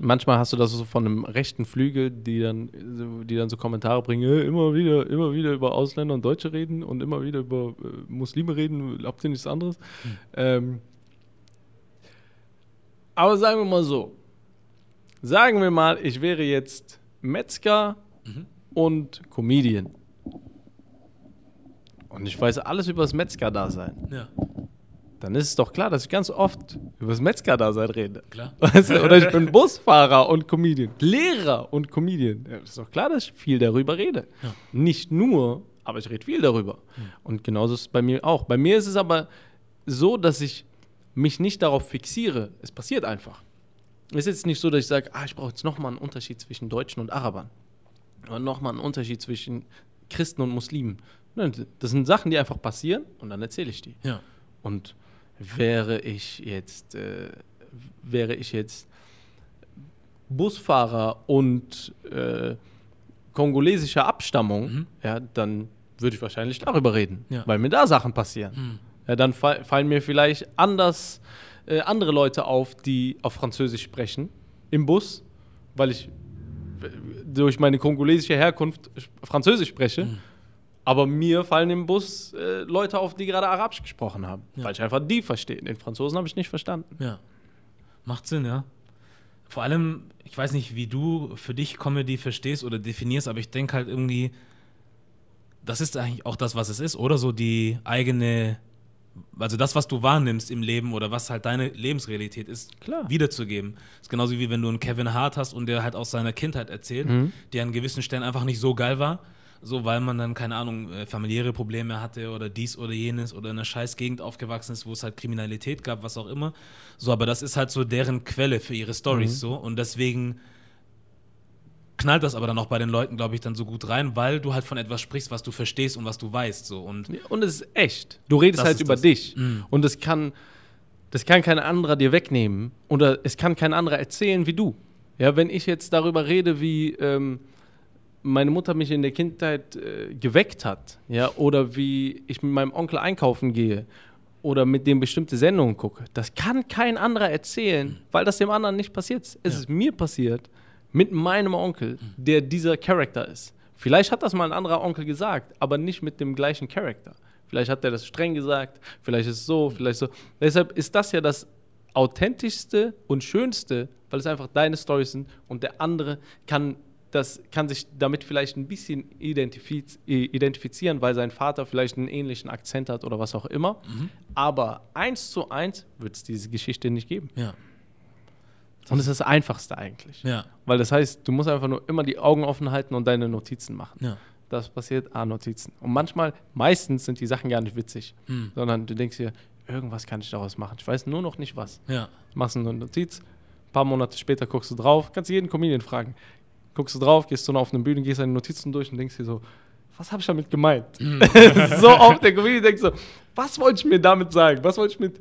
manchmal hast du das so von einem rechten Flügel, die dann, so- die dann so Kommentare bringen, immer wieder, immer wieder über Ausländer und Deutsche reden und immer wieder über äh, Muslime reden, habt ihr nichts anderes? Ähm, aber sagen wir mal so, sagen wir mal, ich wäre jetzt Metzger und Comedian. Und ich weiß alles über das Metzger-Dasein. Ja, dann ist es doch klar, dass ich ganz oft über das Metzger-Dasein rede. klar. Weißt du? Oder ich bin Busfahrer und Comedian, Lehrer und Comedian. Ja, ist doch klar, dass ich viel darüber rede. Ja. Nicht nur, aber ich rede viel darüber. Und genauso ist es bei mir auch. Bei mir ist es aber so, dass ich mich nicht darauf fixiere. Es passiert einfach. Es ist jetzt nicht so, dass ich sage, ah, ich brauche jetzt nochmal einen Unterschied zwischen Deutschen und Arabern. Oder nochmal einen Unterschied zwischen Christen und Muslimen. Nein, das sind Sachen, die einfach passieren und dann erzähle ich die. Ja, Und wäre ich jetzt, äh, wäre ich jetzt Busfahrer und äh, kongolesischer Abstammung, Mhm. ja, dann würde ich wahrscheinlich darüber reden, Ja. weil mir da Sachen passieren. Mhm. Ja, dann fa fallen mir vielleicht anders äh, andere Leute auf, die auf Französisch sprechen im Bus, weil ich äh, durch meine kongolesische Herkunft sch- Französisch spreche. Mhm. Aber mir fallen im Bus äh, Leute auf, die gerade Arabisch gesprochen haben, Ja. weil ich einfach die verstehe. Den Franzosen habe ich nicht verstanden. ja. Macht Sinn, ja. Vor allem, ich weiß nicht, wie du für dich Comedy verstehst oder definierst, aber ich denke halt irgendwie, das ist eigentlich auch das, was es ist, oder so die eigene, also das, was du wahrnimmst im Leben oder was halt deine Lebensrealität ist, Klar. wiederzugeben. Das ist genauso wie wenn du einen Kevin Hart hast und der halt aus seiner Kindheit erzählt, Mhm. die an gewissen Stellen einfach nicht so geil war, so weil man dann, keine Ahnung, äh, familiäre Probleme hatte oder dies oder jenes oder in einer scheiß Gegend aufgewachsen ist, wo es halt Kriminalität gab, was auch immer. So, aber das ist halt so deren Quelle für ihre Stories Mhm. so und deswegen knallt das aber dann auch bei den Leuten, glaube ich, dann so gut rein, weil du halt von etwas sprichst, was du verstehst und was du weißt so und Und es ist echt. Du redest halt über das. dich. Mhm. Und das kann, das kann kein anderer dir wegnehmen. Oder es kann kein anderer erzählen wie du. Ja, wenn ich jetzt darüber rede, wie ähm, meine Mutter mich in der Kindheit äh, geweckt hat, ja, oder wie ich mit meinem Onkel einkaufen gehe oder mit dem bestimmte Sendungen gucke, das kann kein anderer erzählen, weil das dem anderen nicht passiert. ist. Es Ja. ist mir passiert mit meinem Onkel, der dieser Charakter ist. Vielleicht hat das mal ein anderer Onkel gesagt, aber nicht mit dem gleichen Charakter. Vielleicht hat er das streng gesagt, vielleicht ist es so, vielleicht so. Deshalb ist das ja das authentischste und schönste, weil es einfach deine Storys sind und der andere kann das kann sich damit vielleicht ein bisschen identifiz identifizieren, weil sein Vater vielleicht einen ähnlichen Akzent hat oder was auch immer. Aber eins zu eins wird es diese Geschichte nicht geben. ja, Und es ist das Einfachste eigentlich. ja, Weil das heißt, du musst einfach nur immer die Augen offen halten und deine Notizen machen. ja, Das passiert, ah, Notizen. Und manchmal, meistens sind die Sachen gar nicht witzig, Hm. sondern du denkst dir, irgendwas kann ich daraus machen. Ich weiß nur noch nicht was. ja, Machst eine Notiz, ein paar Monate später guckst du drauf, kannst jeden Comedian fragen. Guckst du drauf, gehst du noch auf eine Bühne, gehst deine Notizen durch und denkst dir so, was habe ich damit gemeint? Hm. so oft der Comedian denkt so, was wollte ich mir damit sagen? Was wollte ich mit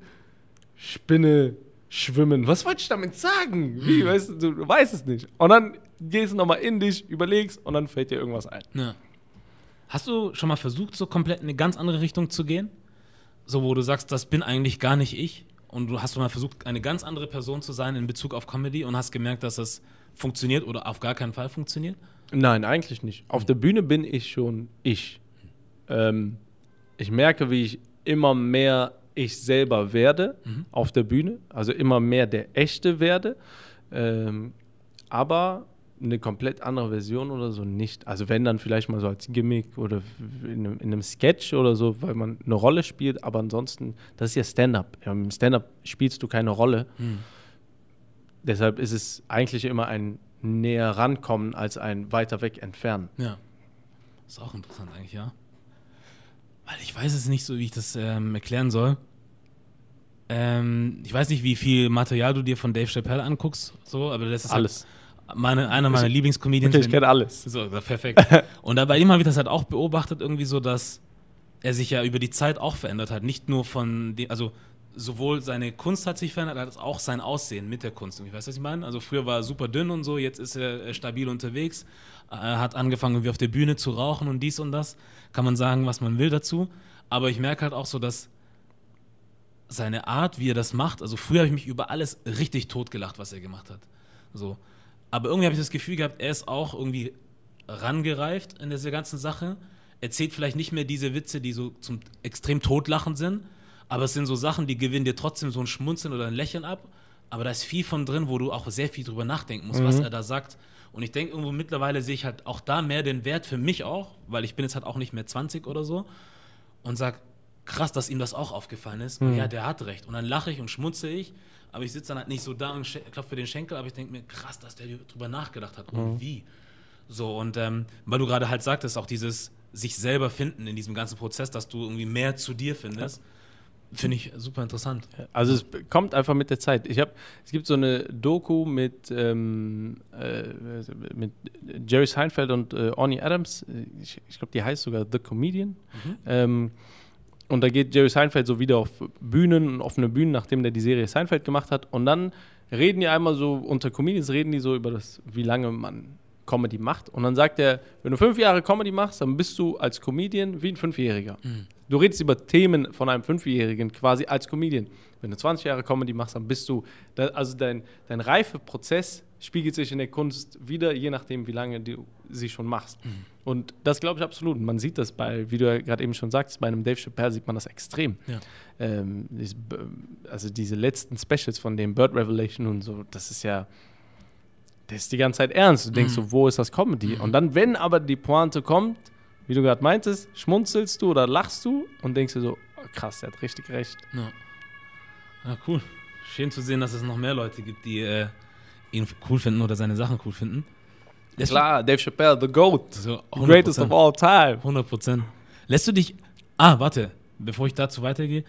Spinne, Schwimmen, was wollte ich damit sagen? Wie, Hm. weißt du, du weißt es nicht. Und dann gehst du nochmal in dich, überlegst und dann fällt dir irgendwas ein. ja. Hast du schon mal versucht, so komplett in eine ganz andere Richtung zu gehen? So, wo du sagst, das bin eigentlich gar nicht ich. Und du hast du mal versucht, eine ganz andere Person zu sein in Bezug auf Comedy und hast gemerkt, dass das funktioniert oder auf gar keinen Fall funktioniert? Nein, eigentlich nicht. Auf der Bühne bin ich schon ich. Ähm, ich merke, wie ich immer mehr ich selber werde auf der Bühne, also immer mehr der Echte werde, ähm, aber eine komplett andere Version oder so nicht. Also wenn dann vielleicht mal so als Gimmick oder in einem, in einem Sketch oder so, weil man eine Rolle spielt, aber ansonsten, das ist ja Stand-up. Im Stand-up spielst du keine Rolle. Deshalb ist es eigentlich immer ein näher rankommen als ein weiter weg entfernen. Ja. Ist auch interessant eigentlich, ja. Weil ich weiß es nicht so, wie ich das ähm, erklären soll. Ähm, ich weiß nicht, wie viel Material du dir von Dave Chappelle anguckst, so, aber das ist Alles. Halt meine, einer meiner Lieblingscomedians. Ich kenne alles. So, perfekt. Und da bei ihm habe ich das halt auch beobachtet, irgendwie so, dass er sich ja über die Zeit auch verändert hat. Nicht nur von dem, also sowohl seine Kunst hat sich verändert, als auch sein Aussehen mit der Kunst. Ich weiß, was ich meine. Also früher war er super dünn und so, jetzt ist er stabil unterwegs, er hat angefangen, wie auf der Bühne zu rauchen und dies und das. Kann man sagen, was man will dazu. Aber ich merke halt auch so, dass seine Art, wie er das macht, also früher habe ich mich über alles richtig totgelacht, was er gemacht hat. So. Aber irgendwie habe ich das Gefühl gehabt, er ist auch irgendwie rangereift in dieser ganzen Sache. Erzählt vielleicht nicht mehr diese Witze, die so zum extrem totlachen sind, aber es sind so Sachen, die gewinnen dir trotzdem so ein Schmunzeln oder ein Lächeln ab. Aber da ist viel von drin, wo du auch sehr viel drüber nachdenken musst, mhm. was er da sagt. Und ich denke, irgendwo mittlerweile sehe ich halt auch da mehr den Wert für mich auch, weil ich bin jetzt halt auch nicht mehr 20 oder so und sag, krass, dass ihm das auch aufgefallen ist. Mhm. Und ja, der hat recht. Und dann lache ich und schmunze ich, aber ich sitze dann halt nicht so da und klopfe für den Schenkel, aber ich denke mir, krass, dass der drüber nachgedacht hat. Und mhm. wie? So, und ähm, weil du gerade halt sagtest, auch dieses sich selber finden in diesem ganzen Prozess, dass du irgendwie mehr zu dir findest. Ja. Finde ich super interessant. Also es kommt einfach mit der Zeit. Ich habe, es gibt so eine Doku mit, ähm, äh, mit Jerry Seinfeld und äh, Orny Adams. Ich, ich glaube, die heißt sogar The Comedian. Mhm. Ähm, und da geht Jerry Seinfeld so wieder auf Bühnen, offene Bühnen, nachdem der die Serie Seinfeld gemacht hat. Und dann reden die einmal so, unter Comedians reden die so über das, wie lange man Comedy macht. Und dann sagt er, wenn du fünf Jahre Comedy machst, dann bist du als Comedian wie ein Fünfjähriger. Mhm. Du redest über Themen von einem Fünfjährigen quasi als Comedian. Wenn du 20 Jahre Comedy machst, dann bist du, also dein, dein Reifeprozess spiegelt sich in der Kunst wieder, je nachdem, wie lange du sie schon machst. Mhm. Und das glaube ich absolut. Man sieht das bei, wie du ja gerade eben schon sagst, bei einem Dave Chappelle sieht man das extrem. Ja. Ähm, also diese letzten Specials von dem Bird Revelation und so, das ist ja, das ist die ganze Zeit ernst. Du denkst mhm. so, wo ist das Comedy? Mhm. Und dann, wenn aber die Pointe kommt, wie du gerade meintest, schmunzelst du oder lachst du und denkst dir so, oh, krass, der hat richtig recht. Ja. ja, cool. Schön zu sehen, dass es noch mehr Leute gibt, die äh, ihn cool finden oder seine Sachen cool finden. Lässt Klar, Dave Chappelle, the GOAT. So, greatest of all time. 100 Prozent. Lässt du dich. Ah, warte, bevor ich dazu weitergehe.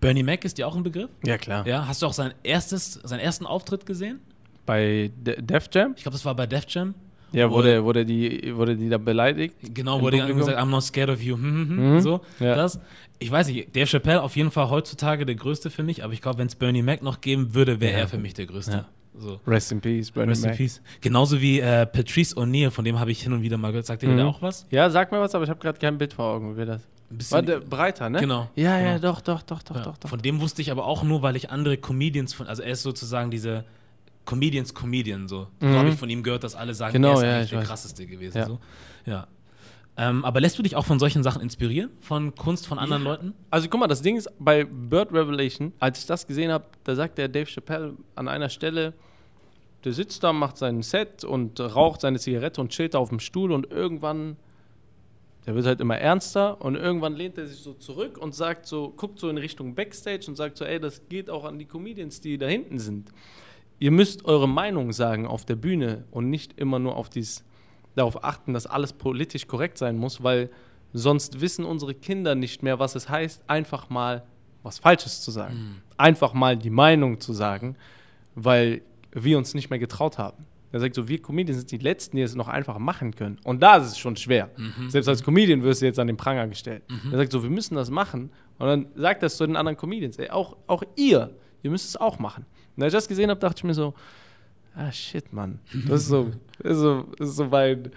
Bernie Mac ist dir auch ein Begriff? Ja, klar. Ja, hast du auch sein erstes, seinen ersten Auftritt gesehen? Bei De Def Jam? Ich glaube, das war bei Def Jam. Ja, wurde, wurde, die, wurde die da beleidigt? Genau, wurde Publikum? gesagt, I'm not scared of you. Hm, hm, hm, mhm. So, ja. das. Ich weiß nicht, der Chappelle auf jeden Fall heutzutage der größte für mich, aber ich glaube, wenn es Bernie Mac noch geben würde, wäre ja. er für mich der größte. Ja. So. Rest in Peace, Bernie Rest Mac. in Peace. Genauso wie äh, Patrice O'Neill, von dem habe ich hin und wieder mal gehört. Sagt dir mhm. der auch was? Ja, sag mir was, aber ich habe gerade kein Bild vor Augen, wie das. Ein bisschen Warte, breiter, ne? Genau. Ja, genau. ja, doch, doch, doch, doch, doch, doch. Von dem wusste ich aber auch nur, weil ich andere Comedians von, also er ist sozusagen diese Comedians Comedian so. Mhm. So habe ich von ihm gehört, dass alle sagen, genau, er ist ja, eigentlich der weiß. krasseste gewesen. Ja. So. ja. Ähm, aber lässt du dich auch von solchen Sachen inspirieren? Von Kunst von anderen ja. Leuten? Also guck mal, das Ding ist, bei Bird Revelation, als ich das gesehen habe, da sagt der Dave Chappelle an einer Stelle, der sitzt da, macht sein Set und raucht seine Zigarette und chillt da auf dem Stuhl und irgendwann, der wird halt immer ernster und irgendwann lehnt er sich so zurück und sagt so, guckt so in Richtung Backstage und sagt so, ey, das geht auch an die Comedians, die da hinten sind ihr müsst eure Meinung sagen auf der Bühne und nicht immer nur auf dies, darauf achten, dass alles politisch korrekt sein muss, weil sonst wissen unsere Kinder nicht mehr, was es heißt, einfach mal was Falsches zu sagen. Mhm. Einfach mal die Meinung zu sagen, weil wir uns nicht mehr getraut haben. Er sagt so, wir Comedians sind die Letzten, die es noch einfach machen können. Und da ist es schon schwer. Mhm. Selbst als Comedian wirst du jetzt an den Pranger gestellt. Mhm. Er sagt so, wir müssen das machen. Und dann sagt das zu den anderen Comedians, ey, auch, auch ihr, ihr müsst es auch machen. Und als ich das gesehen habe, dachte ich mir so, ah shit, Mann. Das ist so, das ist so, das ist so, mein,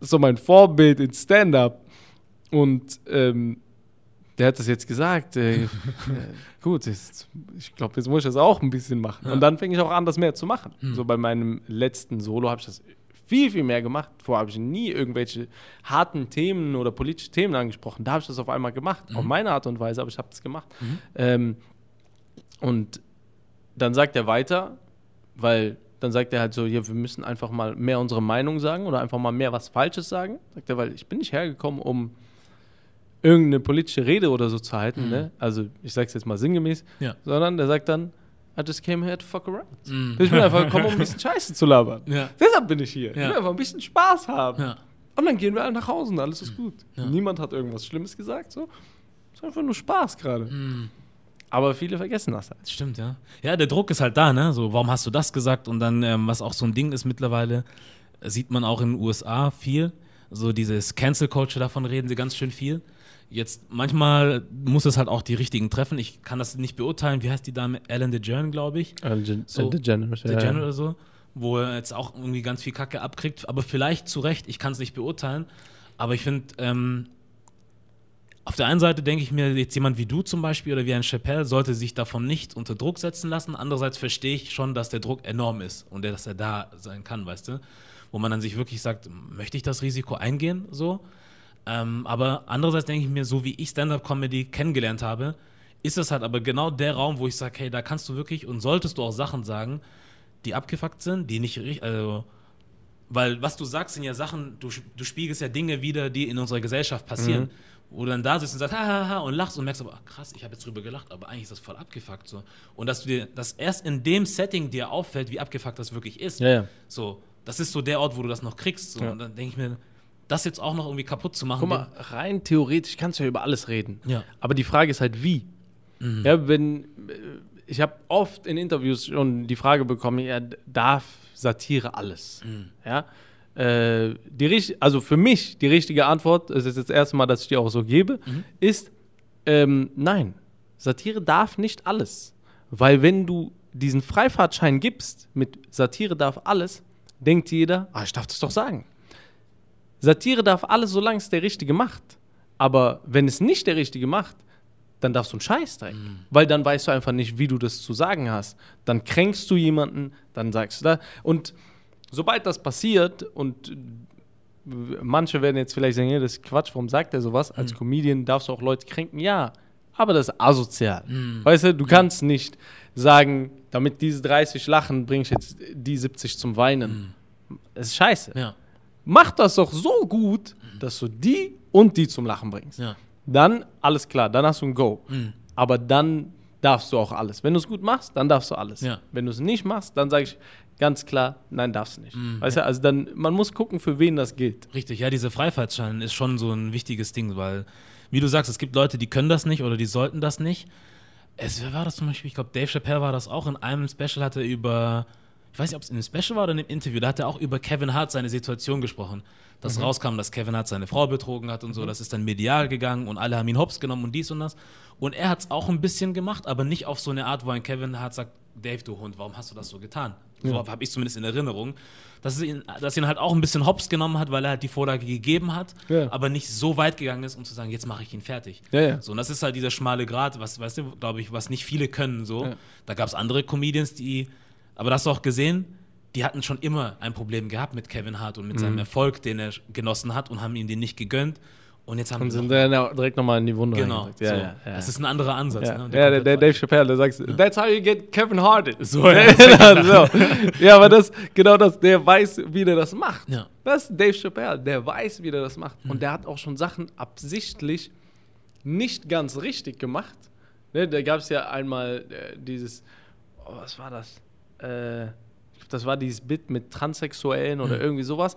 so mein Vorbild in Stand-up. Und ähm, der hat das jetzt gesagt. Äh, gut, jetzt, ich glaube, jetzt muss ich das auch ein bisschen machen. Ja. Und dann fing ich auch an, das mehr zu machen. Mhm. So bei meinem letzten Solo habe ich das viel, viel mehr gemacht. Vorher habe ich nie irgendwelche harten Themen oder politische Themen angesprochen. Da habe ich das auf einmal gemacht. Mhm. Auf meine Art und Weise, aber ich habe das gemacht. Mhm. Ähm, und dann sagt er weiter, weil dann sagt er halt so, ja, wir müssen einfach mal mehr unsere Meinung sagen oder einfach mal mehr was Falsches sagen. Sagt er, weil ich bin nicht hergekommen, um irgendeine politische Rede oder so zu halten, mhm. ne? Also ich sag's jetzt mal sinngemäß, ja. sondern der sagt dann, I just came here to fuck around. Mhm. Ich bin einfach gekommen, um ein bisschen Scheiße zu labern. Ja. Deshalb bin ich hier. Ja. Ich will einfach ein bisschen Spaß haben. Und dann gehen wir alle nach Hause und alles ist gut. Niemand hat irgendwas Schlimmes gesagt, so. Es ist einfach nur Spaß gerade. Mhm. Aber viele vergessen das halt. Stimmt, ja. Ja, der Druck ist halt da, ne? So, warum hast du das gesagt? Und dann, ähm, was auch so ein Ding ist mittlerweile, sieht man auch in den USA viel. So dieses Cancel Culture, davon reden sie ganz schön viel. Jetzt manchmal muss es halt auch die richtigen treffen. Ich kann das nicht beurteilen. Wie heißt die Dame? Ellen DeGeneres, glaube ich. Ellen So, DeGeneres, ja. DeGeneres oder so, wo er jetzt auch irgendwie ganz viel Kacke abkriegt. Aber vielleicht zu Recht. Ich kann es nicht beurteilen. Aber ich finde, ähm, auf der einen Seite denke ich mir, jetzt jemand wie du zum Beispiel oder wie ein Chappelle sollte sich davon nicht unter Druck setzen lassen. Andererseits verstehe ich schon, dass der Druck enorm ist und dass er da sein kann, weißt du? Wo man dann sich wirklich sagt, möchte ich das Risiko eingehen? So. Ähm, aber andererseits denke ich mir, so wie ich Stand-Up-Comedy kennengelernt habe, ist es halt aber genau der Raum, wo ich sage, hey, da kannst du wirklich und solltest du auch Sachen sagen, die abgefuckt sind, die nicht richtig, also, weil was du sagst, sind ja Sachen, du, du spiegelst ja Dinge wieder, die in unserer Gesellschaft passieren. Mhm. Wo du dann da sitzt und sagst, hahaha, und lachst und merkst aber, ach, krass, ich habe jetzt drüber gelacht, aber eigentlich ist das voll abgefuckt so. Und dass du dir, dass erst in dem Setting dir auffällt, wie abgefuckt das wirklich ist. Ja, ja. So, das ist so der Ort, wo du das noch kriegst. So. Ja. Und dann denke ich mir, das jetzt auch noch irgendwie kaputt zu machen. Guck mal, rein theoretisch kannst du ja über alles reden. Ja. Aber die Frage ist halt, wie? Mhm. Ja, wenn, äh, ich habe oft in Interviews schon die Frage bekommen, ja, darf Satire alles? Mhm. Ja. Äh, die, also für mich die richtige Antwort, es ist jetzt das erste Mal, dass ich die auch so gebe, Mhm. ist ähm, nein. Satire darf nicht alles. Weil wenn du diesen Freifahrtschein gibst mit Satire darf alles, denkt jeder, ah, ich darf das doch sagen. Satire darf alles, solange es der Richtige macht. Aber wenn es nicht der Richtige macht, dann darfst du einen Scheißdreck. Weil dann weißt du einfach nicht, wie du das zu sagen hast. Dann kränkst du jemanden, dann sagst du da. Und sobald das passiert und manche werden jetzt vielleicht sagen, das ist Quatsch, warum sagt er sowas? Als Comedian darfst du auch Leute kränken, ja. Aber das ist asozial. Weißt du, du kannst nicht sagen, damit diese 30 lachen, bringe ich jetzt die 70 zum Weinen. Das ist scheiße. Ja, Mach das doch so gut, dass du die und die zum Lachen bringst. ja. Dann alles klar, dann hast du ein Go. Mhm. Aber dann darfst du auch alles. Wenn du es gut machst, dann darfst du alles. Ja. Wenn du es nicht machst, dann sage ich ganz klar, nein, darfst nicht. Mhm. Weißt du, also dann, man muss gucken, für wen das gilt. Richtig, ja, diese Freifahrtschein ist schon so ein wichtiges Ding, weil, wie du sagst, es gibt Leute, die können das nicht oder die sollten das nicht. Es, wer war das zum Beispiel? Ich glaube, Dave Chappelle war das auch. In einem Special hat er über, ich weiß nicht, ob es in einem Special war oder in einem Interview, da hat er auch über Kevin Hart seine Situation gesprochen. Dass rauskam, dass Kevin Hart seine Frau betrogen hat und so. Das ist dann medial gegangen und alle haben ihn hops genommen und dies und das. Und er hat es auch ein bisschen gemacht, aber nicht auf so eine Art, wo ein Kevin Hart sagt, Dave, du Hund, warum hast du das so getan? So habe ich zumindest in Erinnerung. Dass ihn, dass ihn halt auch ein bisschen hops genommen hat, weil er halt die Vorlage gegeben hat, Ja. aber nicht so weit gegangen ist, um zu sagen, jetzt mache ich ihn fertig. Ja, ja. So, und das ist halt dieser schmale Grat, was, weißt du, glaube ich, was nicht viele können. So. Ja. Da gab es andere Comedians, die, aber das hast du auch gesehen, die hatten schon immer ein Problem gehabt mit Kevin Hart und mit Mhm. seinem Erfolg, den er genossen hat und haben ihm den nicht gegönnt. Und jetzt haben Und sie sind dann direkt nochmal in die Wunde Genau. Ja, so. ja, ja. das ist ein anderer Ansatz. ja. Ne? Und ja, der, der Dave Chappelle, der sagt, that's how you get Kevin Hart. So, ja. Genau, so. Ja, aber das, genau das, der weiß, wie der das macht. Ja. Das ist Dave Chappelle, der weiß, wie der das macht. Und der hat auch schon Sachen absichtlich nicht ganz richtig gemacht. Ne, da gab es ja einmal äh, dieses, oh, was war das? Äh, das war dieses Bit mit Transsexuellen oder irgendwie sowas,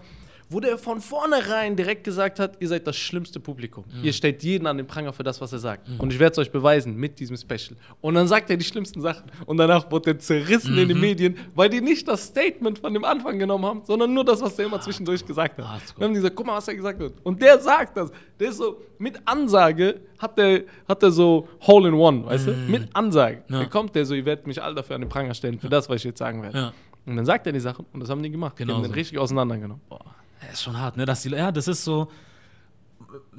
wo der von vornherein direkt gesagt hat, ihr seid das schlimmste Publikum. Ihr stellt jeden an den Pranger für das, was er sagt. Und ich werde es euch beweisen mit diesem Special. Und dann sagt er die schlimmsten Sachen. Und danach wurde er zerrissen in den Medien, weil die nicht das Statement von dem Anfang genommen haben, sondern nur das, was der immer zwischendurch gesagt hat. Ah. Dann haben die gesagt, guck mal, was er gesagt hat. Und der sagt das. Der ist so, mit Ansage hat der, hat der so Hole in One, weißt du? Mit Ansage. Ja. Dann kommt der so, ihr werdet mich all dafür an den Pranger stellen, für das, was ich jetzt sagen werde. Ja. Und dann sagt er die Sachen und das haben die gemacht. Die Genau haben den richtig auseinandergenommen. Boah, das ist schon hart, ne? Dass die, ja, das ist so.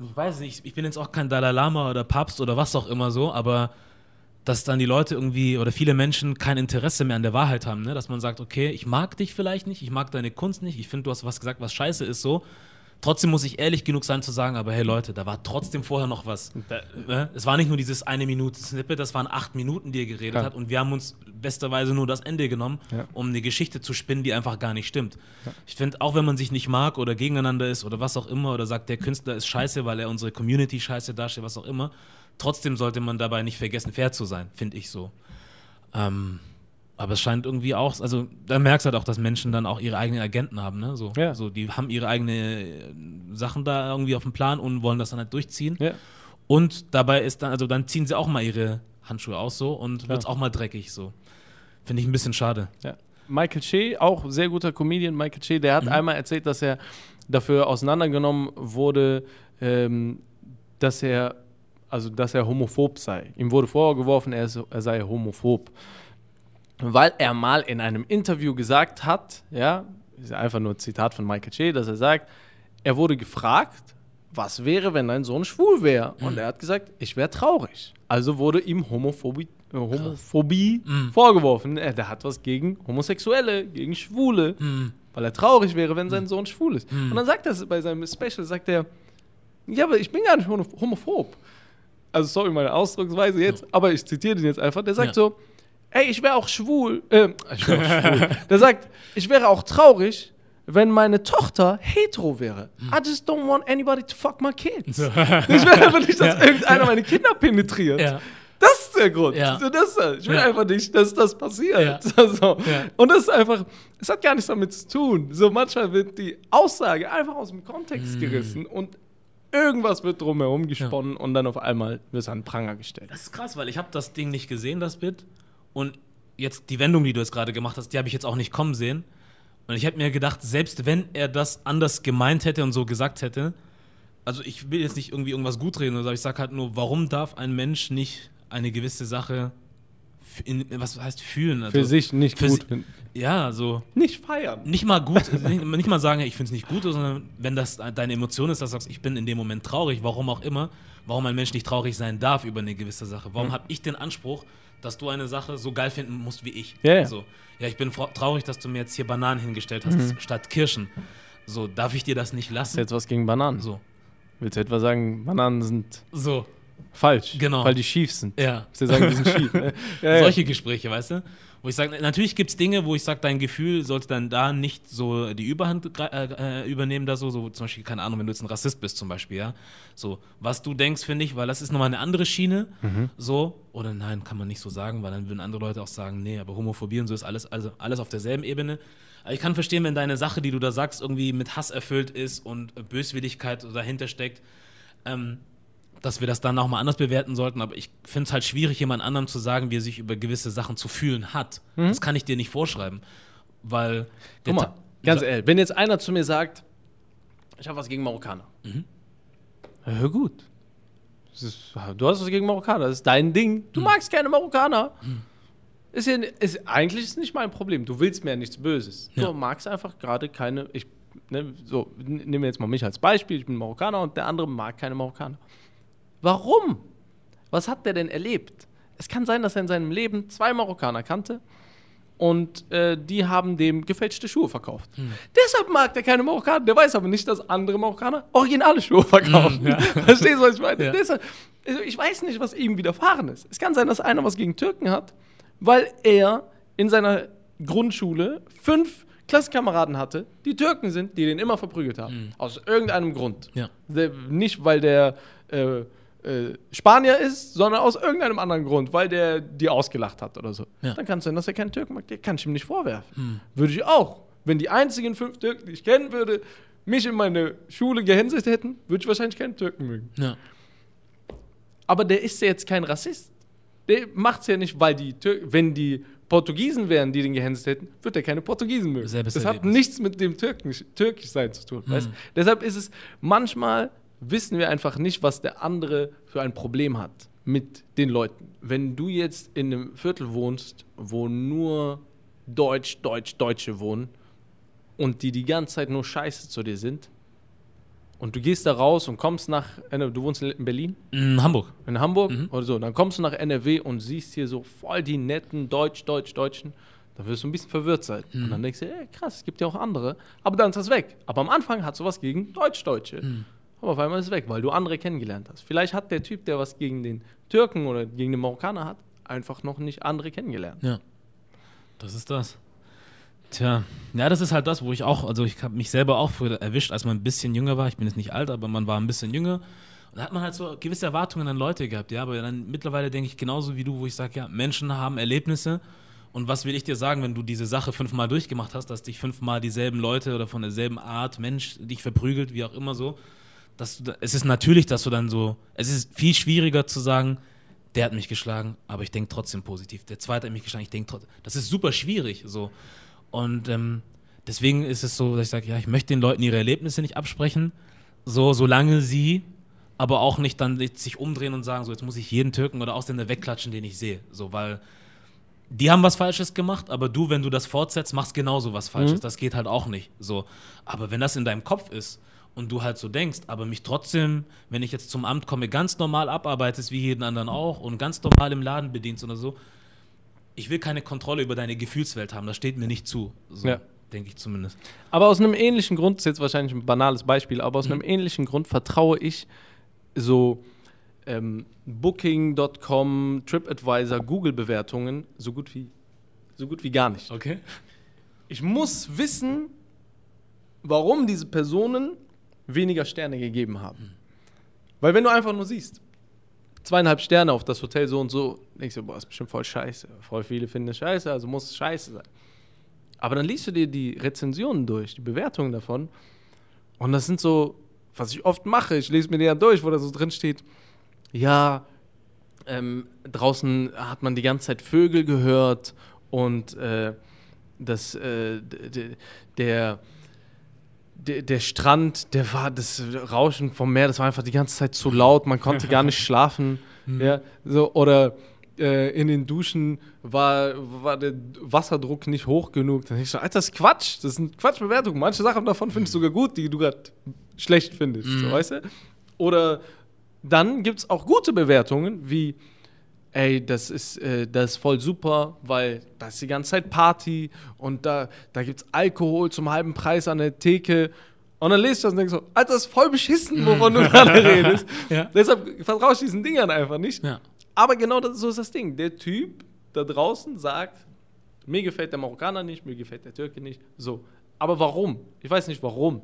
Ich weiß nicht, ich bin jetzt auch kein Dalai Lama oder Papst oder was auch immer so, aber dass dann die Leute irgendwie oder viele Menschen kein Interesse mehr an der Wahrheit haben, ne? Dass man sagt, okay, ich mag dich vielleicht nicht, ich mag deine Kunst nicht, ich finde, du hast was gesagt, was scheiße ist so. Trotzdem muss ich ehrlich genug sein zu sagen, aber hey Leute, da war trotzdem vorher noch was. Ne? Es war nicht nur dieses eine Minute Snippet, das waren acht Minuten, die er geredet Ja. hat und wir haben uns besterweise nur das Ende genommen, Ja. um eine Geschichte zu spinnen, die einfach gar nicht stimmt. Ich finde, auch wenn man sich nicht mag oder gegeneinander ist oder was auch immer oder sagt, der Künstler ist scheiße, weil er unsere Community scheiße darstellt, was auch immer, trotzdem sollte man dabei nicht vergessen, fair zu sein, finde ich so. Ähm, aber es scheint irgendwie auch, also da merkst du halt auch, dass Menschen dann auch ihre eigenen Agenten haben, ne? So, Ja. so die haben ihre eigenen äh, Sachen da irgendwie auf dem Plan und wollen das dann halt durchziehen. Ja. Und dabei ist dann, also dann ziehen sie auch mal ihre Handschuhe aus so und wird es auch mal dreckig so. Finde ich ein bisschen schade. Ja. Michael Che, auch sehr guter Comedian, Michael Che, der hat einmal erzählt, dass er dafür auseinandergenommen wurde, ähm, dass er also dass er homophob sei. Ihm wurde vorgeworfen, er, ist, er sei homophob. Weil er mal in einem Interview gesagt hat, ja, ist einfach nur ein Zitat von Michael Che, dass er sagt, er wurde gefragt, was wäre, wenn dein Sohn schwul wäre? Und er hat gesagt, ich wäre traurig. Also wurde ihm Homophobie, äh, Homophobie vorgeworfen. Er, der hat was gegen Homosexuelle, gegen Schwule, weil er traurig wäre, wenn sein Sohn schwul ist. Und dann sagt er bei seinem Special, sagt er, ja, aber ich bin gar nicht homo- homophob. Also sorry meine Ausdrucksweise jetzt, aber ich zitiere den jetzt einfach. Der sagt Ja. so, ey, ich wäre auch schwul. Äh, ich wär auch schwul. Der sagt, ich wäre auch traurig, wenn meine Tochter hetero wäre. I just don't want anybody to fuck my kids. Ich will einfach nicht, dass irgendeiner meine Kinder penetriert. Ja. Das ist der Grund. Ja. Das, ist- ich will Ja. einfach nicht, dass das passiert. Ja. So. Ja. Und das ist einfach, es hat gar nichts damit zu tun. So manchmal wird die Aussage einfach aus dem. Kontext gerissen und irgendwas wird drumherum gesponnen und dann auf einmal wird es an den Pranger gestellt. Das ist krass, weil ich habe das Ding nicht gesehen, das Bit. Und jetzt die Wendung, die du jetzt gerade gemacht hast, die habe ich jetzt auch nicht kommen sehen. Und ich hätte mir gedacht, selbst wenn er das anders gemeint hätte und so gesagt hätte, also ich will jetzt nicht irgendwie irgendwas gut reden, oder so, ich sage halt nur, warum darf ein Mensch nicht eine gewisse Sache in, was heißt fühlen? Also, Für sich nicht für gut. si- finden. Ja, so Nicht feiern. nicht mal gut, nicht, nicht mal sagen, ich finde es nicht gut, sondern wenn das deine Emotion ist, dass du sagst, ich bin in dem Moment traurig, warum auch immer, warum ein Mensch nicht traurig sein darf über eine gewisse Sache. Warum habe ich den Anspruch, dass du eine Sache so geil finden musst wie ich? Ja, ja. So, ja, ich bin traurig, dass du mir jetzt hier Bananen hingestellt hast statt Kirschen. So, darf ich dir das nicht Hast lassen? du jetzt was gegen Bananen? So, Willst du etwa sagen, Bananen sind so, falsch? Genau. Weil die schief sind. ja. Willst du sagen, die sind schief? ne? ja. Solche Gespräche, weißt du? Wo ich sage, natürlich gibt es Dinge, wo ich sage, dein Gefühl sollte dann da nicht so die Überhand äh, äh, übernehmen, da so, so zum Beispiel, keine Ahnung, wenn du jetzt ein Rassist bist zum Beispiel, ja. So, was du denkst, finde ich, weil das ist nochmal eine andere Schiene, so, oder nein, kann man nicht so sagen, weil dann würden andere Leute auch sagen, nee, aber Homophobie und so ist alles, also alles auf derselben Ebene. Aber ich kann verstehen, wenn deine Sache, die du da sagst, irgendwie mit Hass erfüllt ist und Böswilligkeit dahinter steckt, ähm, dass wir das dann auch mal anders bewerten sollten. Aber ich finde es halt schwierig, jemand anderem zu sagen, wie er sich über gewisse Sachen zu fühlen hat. Das kann ich dir nicht vorschreiben. Weil. Mhm. Guck mal, ganz ehrlich, wenn jetzt einer zu mir sagt, ich habe was gegen Marokkaner. Mhm. Ja, hör gut. Ist, du hast was gegen Marokkaner, das ist dein Ding. Mhm. Du magst keine Marokkaner. Ist ja, ist, eigentlich ist es nicht mein Problem. Du willst mir ja nichts Böses. Ja. Du magst einfach gerade keine. Ich, ne, so, nehmen wir jetzt mal mich als Beispiel. Ich bin Marokkaner und der andere mag keine Marokkaner. Warum? Was hat der denn erlebt? Es kann sein, dass er in seinem Leben zwei Marokkaner kannte und äh, die haben dem gefälschte Schuhe verkauft. Deshalb mag der keine Marokkaner. Der weiß aber nicht, dass andere Marokkaner originale Schuhe verkaufen. Verstehst du, was ich meine? Ja. Deshalb, also ich weiß nicht, was ihm widerfahren ist. Es kann sein, dass einer was gegen Türken hat, weil er in seiner Grundschule fünf Klassenkameraden hatte, die Türken sind, die den immer verprügelt haben. Aus irgendeinem Grund. Ja. Der, nicht, weil der äh, äh, Spanier ist, sondern aus irgendeinem anderen Grund, weil der die ausgelacht hat oder so. Ja. Dann kann es sein, dass er keinen Türken mag. Der kann ich ihm nicht vorwerfen. Würde ich auch. Wenn die einzigen fünf Türken, die ich kennen würde, mich in meine Schule gehänselt hätten, würde ich wahrscheinlich keinen Türken mögen. Ja. Aber der ist ja jetzt kein Rassist. Der macht es ja nicht, weil die Tür wenn die Portugiesen wären, die den gehänselt hätten, wird er keine Portugiesen mögen. Selbes das hat Erlebnis. nichts mit dem Türkisch, Türkisch sein zu tun. Weißt? Deshalb ist es, manchmal wissen wir einfach nicht, was der andere für ein Problem hat mit den Leuten. Wenn du jetzt in einem Viertel wohnst, wo nur Deutsch, Deutsch, Deutsche wohnen und die die ganze Zeit nur Scheiße zu dir sind und du gehst da raus und kommst nach, du wohnst in Berlin? In Hamburg. in Hamburg oder so, dann kommst du nach NRW und siehst hier so voll die netten Deutsch, Deutsch, Deutschen, dann wirst du ein bisschen verwirrt sein. Und dann denkst du, ey, krass, es gibt ja auch andere. Aber dann ist das weg. Aber am Anfang hat du was gegen Deutsch-Deutsche. Aber auf einmal ist es weg, weil du andere kennengelernt hast. Vielleicht hat der Typ, der was gegen den Türken oder gegen den Marokkaner hat, einfach noch nicht andere kennengelernt. Ja. Das ist das. Tja, ja, das ist halt das, wo ich auch, also ich habe mich selber auch früher erwischt, als man ein bisschen jünger war. Ich bin jetzt nicht alt, aber man war ein bisschen jünger. Und da hat man halt so gewisse Erwartungen an Leute gehabt, ja. Aber dann mittlerweile denke ich genauso wie du, wo ich sage, ja, Menschen haben Erlebnisse. Und was will ich dir sagen, wenn du diese Sache fünfmal durchgemacht hast, dass dich fünfmal dieselben Leute oder von derselben Art Mensch dich verprügelt, wie auch immer so. Dass du es ist natürlich, dass du dann so, es ist viel schwieriger zu sagen, der hat mich geschlagen, aber ich denke trotzdem positiv. Der zweite hat mich geschlagen, ich denke trotzdem. Das ist super schwierig so. Und ähm, deswegen ist es so, dass ich sage, ja, ich möchte den Leuten ihre Erlebnisse nicht absprechen, so solange sie aber auch nicht dann sich umdrehen und sagen, so jetzt muss ich jeden Türken oder Ausländer wegklatschen, den ich sehe. So, weil die haben was Falsches gemacht, aber du, wenn du das fortsetzt, machst genauso was Falsches. Mhm. Das geht halt auch nicht. So. Aber wenn das in deinem Kopf ist und du halt so denkst, aber mich trotzdem, wenn ich jetzt zum Amt komme, ganz normal abarbeitest, wie jeden anderen auch, und ganz normal im Laden bedienst oder so, ich will keine Kontrolle über deine Gefühlswelt haben, das steht mir nicht zu. So, ja. denke ich zumindest. Aber aus einem ähnlichen Grund, das ist jetzt wahrscheinlich ein banales Beispiel, aber aus mhm. einem ähnlichen Grund vertraue ich so ähm, Booking.com, TripAdvisor, Google-Bewertungen so gut wie so gut wie gar nicht. Okay. Ich muss wissen, warum diese Personen weniger Sterne gegeben haben. Weil wenn du einfach nur siehst, zweieinhalb Sterne auf das Hotel so und so, denkst du, boah, ist bestimmt voll scheiße. Voll viele finden es scheiße, also muss es scheiße sein. Aber dann liest du dir die Rezensionen durch, die Bewertungen davon. Und das sind so, was ich oft mache, ich lese mir die ja durch, wo da so drin steht, ja, ähm, draußen hat man die ganze Zeit Vögel gehört und äh, das, äh, der, der, der, Strand, der war, das Rauschen vom Meer, das war einfach die ganze Zeit zu laut, man konnte gar nicht schlafen. Mhm. Ja, so, oder äh, in den Duschen war, war der Wasserdruck nicht hoch genug. Dann ich so, Alter, das ist Quatsch, das sind Quatschbewertungen. Manche Sachen davon findest du sogar gut, die du gerade schlecht findest, mhm. so, weißt du? Oder dann gibt es auch gute Bewertungen, wie ey, das ist, äh, das ist voll super, weil da ist die ganze Zeit Party und da, da gibt es Alkohol zum halben Preis an der Theke. Und dann lest du das und denkst so, Alter, das ist voll beschissen, wovon du gerade redest. ja. Deshalb vertraue ich diesen Dingern einfach nicht. Ja. Aber genau das, so ist das Ding. Der Typ da draußen sagt, mir gefällt der Marokkaner nicht, mir gefällt der Türke nicht. So. Aber warum? Ich weiß nicht warum.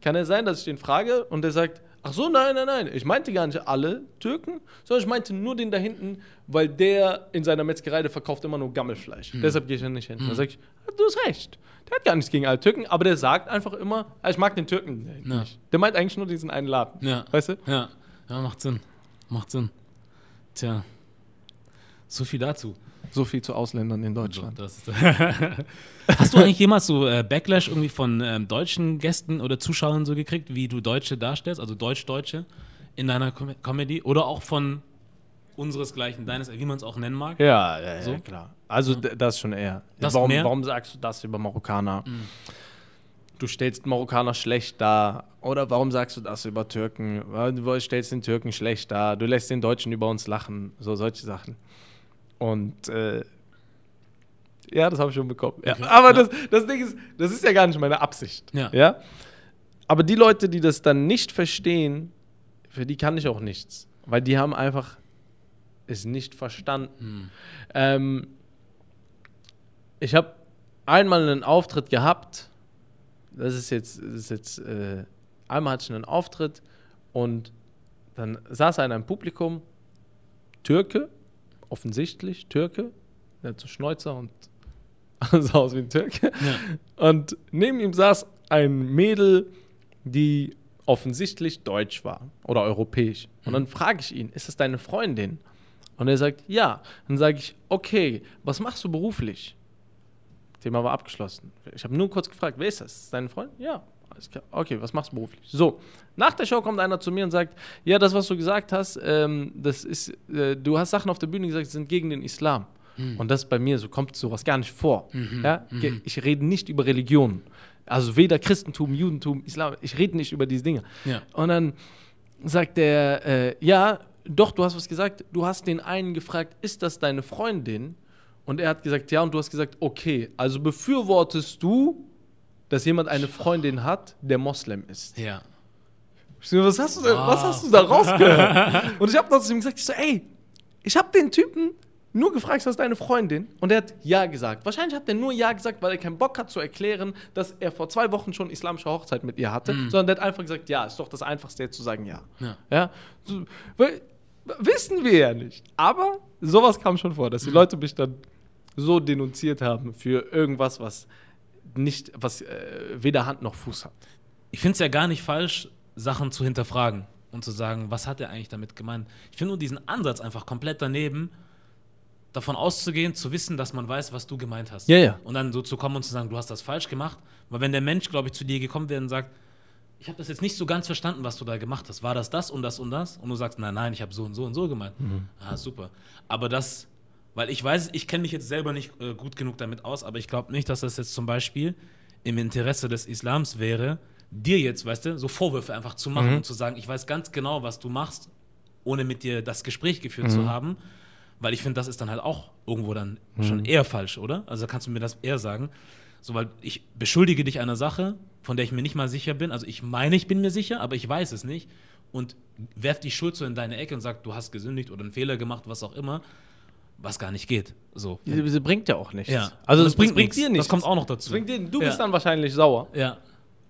Kann es sein, dass ich den frage und der sagt, Ach so, nein, nein, nein. Ich meinte gar nicht alle Türken, sondern ich meinte nur den da hinten, weil der in seiner Metzgerei, der verkauft immer nur Gammelfleisch. Hm. Deshalb gehe ich da nicht hin. Hm. Da sage ich, du hast recht. Der hat gar nichts gegen alle Türken, aber der sagt einfach immer, ich mag den Türken ja. nicht. Der meint eigentlich nur diesen einen Laden. Ja. Weißt du? Ja. Ja, macht Sinn. Macht Sinn. Tja. So viel dazu. So viel zu Ausländern in Deutschland. So, Hast du eigentlich jemals so äh, Backlash irgendwie von ähm, deutschen Gästen oder Zuschauern so gekriegt, wie du Deutsche darstellst, also Deutsch-Deutsche in deiner Com Comedy oder auch von unseresgleichen, deines, wie man es auch nennen mag? Ja, ja, so? ja klar. Also ja. das schon eher. Das warum, mehr? warum sagst du das über Marokkaner? Mhm. Du stellst Marokkaner schlecht dar. Oder warum sagst du das über Türken? Du stellst den Türken schlecht dar. Du lässt den Deutschen über uns lachen. So solche Sachen. Und äh, ja, das habe ich schon bekommen. Ja. Okay. Aber ja. Das, das Ding ist, das ist ja gar nicht meine Absicht. Ja. ja. Aber die Leute, die das dann nicht verstehen, für die kann ich auch nichts. Weil die haben einfach es nicht verstanden. Hm. Ähm, ich habe einmal einen Auftritt gehabt. Das ist jetzt, das ist jetzt äh, einmal hatte ich einen Auftritt und dann saß er in einem Publikum, Türke, offensichtlich Türke, der hat so Schnäuzer und sah aus wie ein Türke. Ja. Und neben ihm saß ein Mädel, die offensichtlich deutsch war oder europäisch. Und dann mhm. frage ich ihn, ist das deine Freundin? Und er sagt, ja. Dann sage ich, okay, was machst du beruflich? Thema war abgeschlossen. Ich habe nur kurz gefragt, wer ist das? Ist das deine Freundin? Ja. Okay, was machst du beruflich? So, nach der Show kommt einer zu mir und sagt, ja, das, was du gesagt hast, ähm, das ist, äh, du hast Sachen auf der Bühne gesagt, die sind gegen den Islam. Mhm. Und das bei mir, so kommt sowas gar nicht vor. Mhm. Ja? Mhm. Ich rede nicht über Religion. Also weder Christentum, Judentum, Islam, ich rede nicht über diese Dinge. Ja. Und dann sagt der, äh, ja, doch, du hast was gesagt, du hast den einen gefragt, ist das deine Freundin? Und er hat gesagt, ja, und du hast gesagt, okay, also befürwortest du dass jemand eine Freundin hat, der Moslem ist. Ja. Was hast du, denn, was hast du da rausgehört? und ich habe das zu ihm gesagt, ich so, ey, ich habe den Typen nur gefragt, ist das deine Freundin? Und er hat Ja gesagt. Wahrscheinlich hat er nur Ja gesagt, weil er keinen Bock hat zu erklären, dass er vor zwei Wochen schon islamische Hochzeit mit ihr hatte, mhm. sondern er hat einfach gesagt, ja, ist doch das Einfachste, zu sagen Ja. Ja. ja? So, weil, wissen wir ja nicht. Aber sowas kam schon vor, dass die mhm. Leute mich dann so denunziert haben für irgendwas, was nicht, was äh, weder Hand noch Fuß hat. Ich finde es ja gar nicht falsch, Sachen zu hinterfragen und zu sagen, was hat er eigentlich damit gemeint. Ich finde nur diesen Ansatz einfach komplett daneben, davon auszugehen, zu wissen, dass man weiß, was du gemeint hast. Ja, ja. Und dann so zu kommen und zu sagen, du hast das falsch gemacht. Weil wenn der Mensch, glaube ich, zu dir gekommen wäre und sagt, ich habe das jetzt nicht so ganz verstanden, was du da gemacht hast. War das das und das und das? Und du sagst, nein, nein, ich habe so und so und so gemeint. Mhm. Ah, super. Aber das, weil ich weiß, ich kenne mich jetzt selber nicht äh, gut genug damit aus, aber ich glaube nicht, dass das jetzt zum Beispiel im Interesse des Islams wäre, dir jetzt, weißt du, so Vorwürfe einfach zu machen mhm. und zu sagen, ich weiß ganz genau, was du machst, ohne mit dir das Gespräch geführt mhm. zu haben. Weil ich finde, das ist dann halt auch irgendwo dann mhm. schon eher falsch, oder? Also kannst du mir das eher sagen. So, weil ich beschuldige dich einer Sache, von der ich mir nicht mal sicher bin. Also ich meine, ich bin mir sicher, aber ich weiß es nicht. Und werf die Schuld so in deine Ecke und sag, du hast gesündigt oder einen Fehler gemacht, was auch immer, was gar nicht geht. So. Sie, sie bringt ja auch nichts. Ja. Also das, das bringt, bringt dir nichts. Das kommt auch noch dazu. Dir, du bist ja. dann wahrscheinlich sauer. Ja.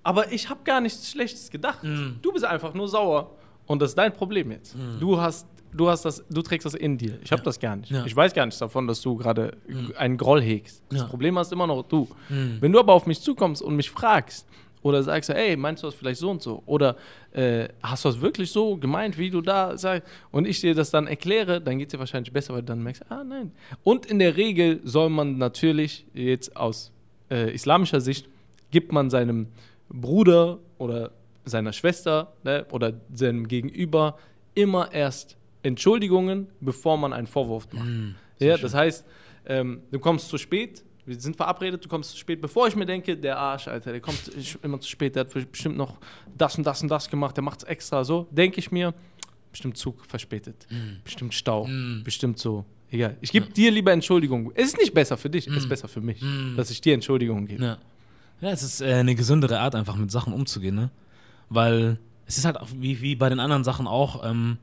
Aber ich habe gar nichts Schlechtes gedacht. Mhm. Du bist einfach nur sauer. Und das ist dein Problem jetzt. Mhm. Du hast du hast das, du trägst das in dir. Ich habe ja. das gar nicht. Ich weiß gar nichts davon, dass du gerade mhm. einen Groll hegst. Das. Problem hast immer noch du. Mhm. Wenn du aber auf mich zukommst und mich fragst oder sagst, hey, meinst du das vielleicht so und so? Oder äh, hast du das wirklich so gemeint, wie du da sagst? Und ich dir das dann erkläre, dann geht es dir wahrscheinlich besser, weil du dann merkst, ah nein. Und in der Regel soll man natürlich jetzt aus äh, islamischer Sicht, gibt man seinem Bruder oder seiner Schwester ne, oder seinem Gegenüber immer erst Entschuldigungen, bevor man einen Vorwurf macht. Mm, ja, das heißt, ähm, du kommst zu spät, wir sind verabredet, du kommst zu spät, bevor ich mir denke, der Arsch, Alter, der kommt immer zu spät, der hat bestimmt noch das und das und das gemacht, der macht es extra so, denke ich mir, bestimmt Zug verspätet, mm. bestimmt Stau, mm. bestimmt so. Egal. Ich gebe ja. dir lieber Entschuldigung. Es ist nicht besser für dich, es ist mm. besser für mich, mm. dass ich dir Entschuldigung gebe. Ja. ja, es ist äh, eine gesündere Art, einfach mit Sachen umzugehen, ne? Weil es ist halt auch wie, wie bei den anderen Sachen auch, ähm,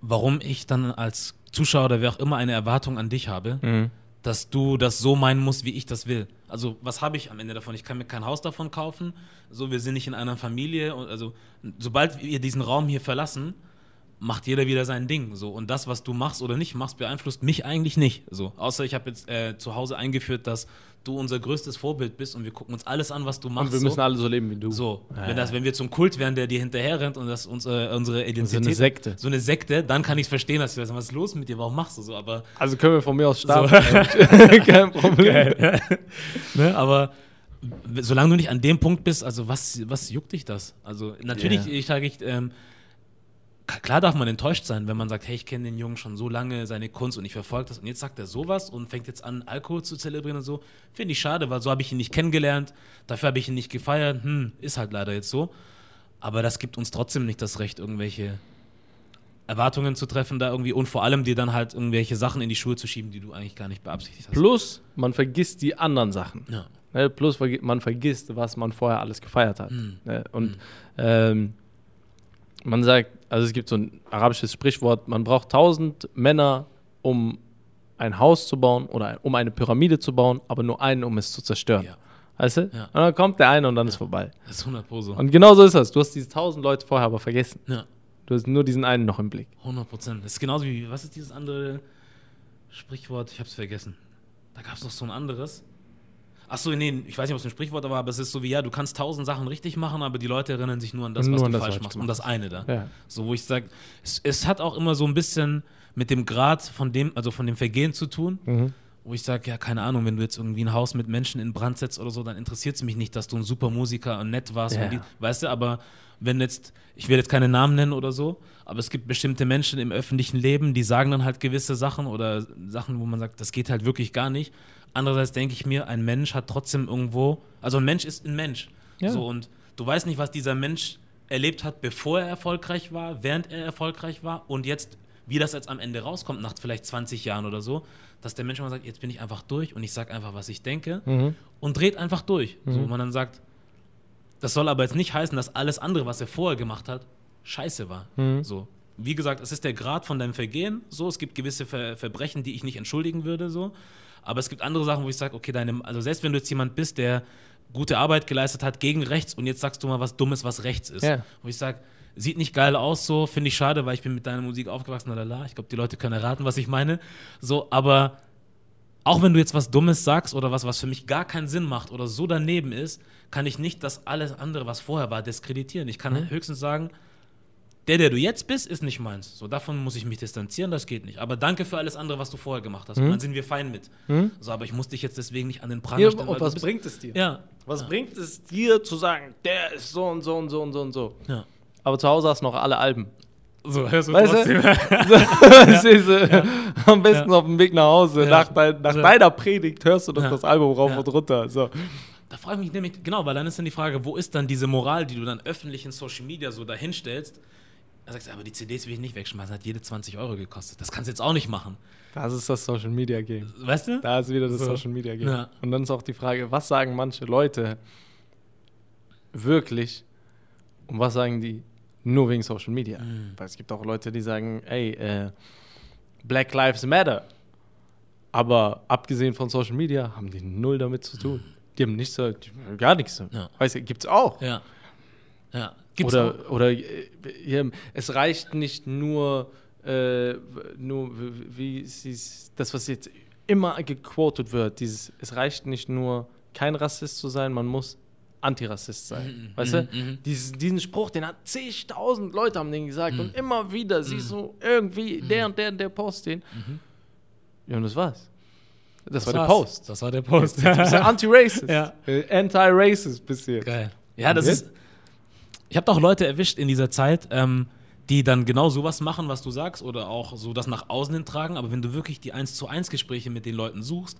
warum ich dann als Zuschauer oder wer auch immer eine Erwartung an dich habe, mhm. Dass du das so meinen musst, wie ich das will. Also, was habe ich am Ende davon? Ich kann mir kein Haus davon kaufen. So, wir sind nicht in einer Familie. also, sobald wir diesen Raum hier verlassen, macht jeder wieder sein Ding. So. Und das, was du machst oder nicht machst, beeinflusst mich eigentlich nicht. So. Außer ich habe jetzt äh, zu Hause eingeführt, dass du unser größtes Vorbild bist und wir gucken uns alles an, was du machst. Und wir müssen so. alle so leben wie du. So, ja, wenn, das, wenn wir zum Kult wären, der dir hinterher rennt und das unsere, unsere Identität. So eine Sekte. So eine Sekte, dann kann ich es verstehen, dass du sagst, was ist los mit dir, warum machst du so? Aber, also können wir von mir aus starten. So. Kein Problem. ne, aber solange du nicht an dem Punkt bist, also was, was juckt dich das? Also natürlich, yeah. ich sage ich, ähm, klar darf man enttäuscht sein, wenn man sagt, hey, ich kenne den Jungen schon so lange, seine Kunst und ich verfolge das und jetzt sagt er sowas und fängt jetzt an, Alkohol zu zelebrieren und so. Finde ich schade, weil so habe ich ihn nicht kennengelernt, dafür habe ich ihn nicht gefeiert. Hm, ist halt leider jetzt so. Aber das gibt uns trotzdem nicht das Recht, irgendwelche Erwartungen zu treffen da irgendwie und vor allem dir dann halt irgendwelche Sachen in die Schuhe zu schieben, die du eigentlich gar nicht beabsichtigt hast. Plus, man vergisst die anderen Sachen. Ja. Ne? Plus, man vergisst, was man vorher alles gefeiert hat. Mhm. Und mhm. ähm, man sagt, also es gibt so ein arabisches Sprichwort, man braucht tausend Männer, um ein Haus zu bauen oder um eine Pyramide zu bauen, aber nur einen, um es zu zerstören. Ja. Weißt du? Ja. Und dann kommt der eine und dann ja. ist vorbei. Das ist 100 Pro so. Und genau so ist das. Du hast diese tausend Leute vorher aber vergessen. Ja. Du hast nur diesen einen noch im Blick. 100 Prozent. Das ist genauso wie, was ist dieses andere Sprichwort? Ich hab's vergessen. Da gab es noch so ein anderes. Ach so, nee, ich weiß nicht, ob es ein Sprichwort war, aber es ist so wie, ja, du kannst tausend Sachen richtig machen, aber die Leute erinnern sich nur an das, nur was du das falsch machst. Um das eine da. Ja. So, wo ich sage, es, es, hat auch immer so ein bisschen mit dem Grad von dem, also von dem Vergehen zu tun. Mhm. Wo ich sage, ja, keine Ahnung, wenn du jetzt irgendwie ein Haus mit Menschen in Brand setzt oder so, dann interessiert es mich nicht, dass du ein super Musiker und nett warst. Ja. Die, weißt du, aber wenn jetzt, ich will jetzt keine Namen nennen oder so, aber es gibt bestimmte Menschen im öffentlichen Leben, die sagen dann halt gewisse Sachen oder Sachen, wo man sagt, das geht halt wirklich gar nicht. Andererseits denke ich mir, ein Mensch hat trotzdem irgendwo, also ein Mensch ist ein Mensch. Ja. So, und du weißt nicht, was dieser Mensch erlebt hat, bevor er erfolgreich war, während er erfolgreich war und jetzt, wie das jetzt am Ende rauskommt, nach vielleicht 20 Jahren oder so, dass der Mensch immer sagt, jetzt bin ich einfach durch und ich sage einfach, was ich denke mhm. und dreht einfach durch. Mhm. So, wo man dann sagt, das soll aber jetzt nicht heißen, dass alles andere, was er vorher gemacht hat, scheiße war. Mhm. So. Wie gesagt, es ist der Grad von deinem Vergehen. So, es gibt gewisse Ver Verbrechen, die ich nicht entschuldigen würde. So. Aber es gibt andere Sachen, wo ich sage, okay, deine, also selbst wenn du jetzt jemand bist, der gute Arbeit geleistet hat gegen rechts und jetzt sagst du mal was Dummes, was rechts ist. Ja. Wo ich sage, sieht nicht geil aus, so finde ich schade, weil ich bin mit deiner Musik aufgewachsen, lalala. Ich glaube, die Leute können erraten, was ich meine. So, aber auch wenn du jetzt was Dummes sagst oder was, was für mich gar keinen Sinn macht oder so daneben ist, kann ich nicht das alles andere, was vorher war, diskreditieren. Ich kann mhm. höchstens sagen, der, der du jetzt bist, ist nicht meins. So, davon muss ich mich distanzieren, das geht nicht. Aber danke für alles andere, was du vorher gemacht hast. Und dann sind wir fein mit. So, aber ich muss dich jetzt deswegen nicht an den Pranger Hier, stellen. und was bringt es dir? Ja. Was ja. bringt es dir zu sagen, der ist so und so und so und so und so? Ja. Aber zu Hause hast du noch alle Alben. So, hörst du Weißt trotzdem. du? Stehst du am besten Ja. auf dem Weg nach Hause. Ja. Nach, dein, nach Ja. deiner Predigt hörst du doch Ja. das Album rauf Ja. und runter. So. Da frage ich mich nämlich, genau, weil dann ist dann die Frage, wo ist dann diese Moral, die du dann öffentlich in Social Media so dahinstellst? Sagst du, aber die CDs will ich nicht wegschmeißen, hat jede 20 Euro gekostet. Das kannst du jetzt auch nicht machen. Das ist das Social Media Game. Weißt du? Da ist wieder das So. Social Media Game. Ja. Und dann ist auch die Frage, was sagen manche Leute wirklich und was sagen die nur wegen Social Media? Mhm. Weil es gibt auch Leute, die sagen, ey, äh, Black Lives Matter. Aber abgesehen von Social Media haben die null damit zu tun. Die haben nichts, so- die haben gar nichts. Ja. Weißt du, gibt's auch. Ja. Ja. Gibt's oder auch. oder äh, hier, es reicht nicht nur, äh, nur wie das, was jetzt immer gequotet wird, dieses, es reicht nicht nur, kein Rassist zu sein, man muss Antirassist sein. Mhm, weißt mhm, du? mhm. Dieses, diesen Spruch, den hat zigtausend Leute haben den gesagt Mhm. und immer wieder siehst du irgendwie der und der und der Post den. Ja, und das war's. Das, war der Mhm. Post. Das war der Post. Ja Anti-Racist. Ja. Äh, Anti-Racist bist du jetzt. Geil. Ja, das Ja. ist. Ich habe doch Leute erwischt in dieser Zeit, ähm, die dann genau sowas machen, was du sagst, oder auch so das nach außen hin tragen. Aber wenn du wirklich die 1 zu 1 Gespräche mit den Leuten suchst,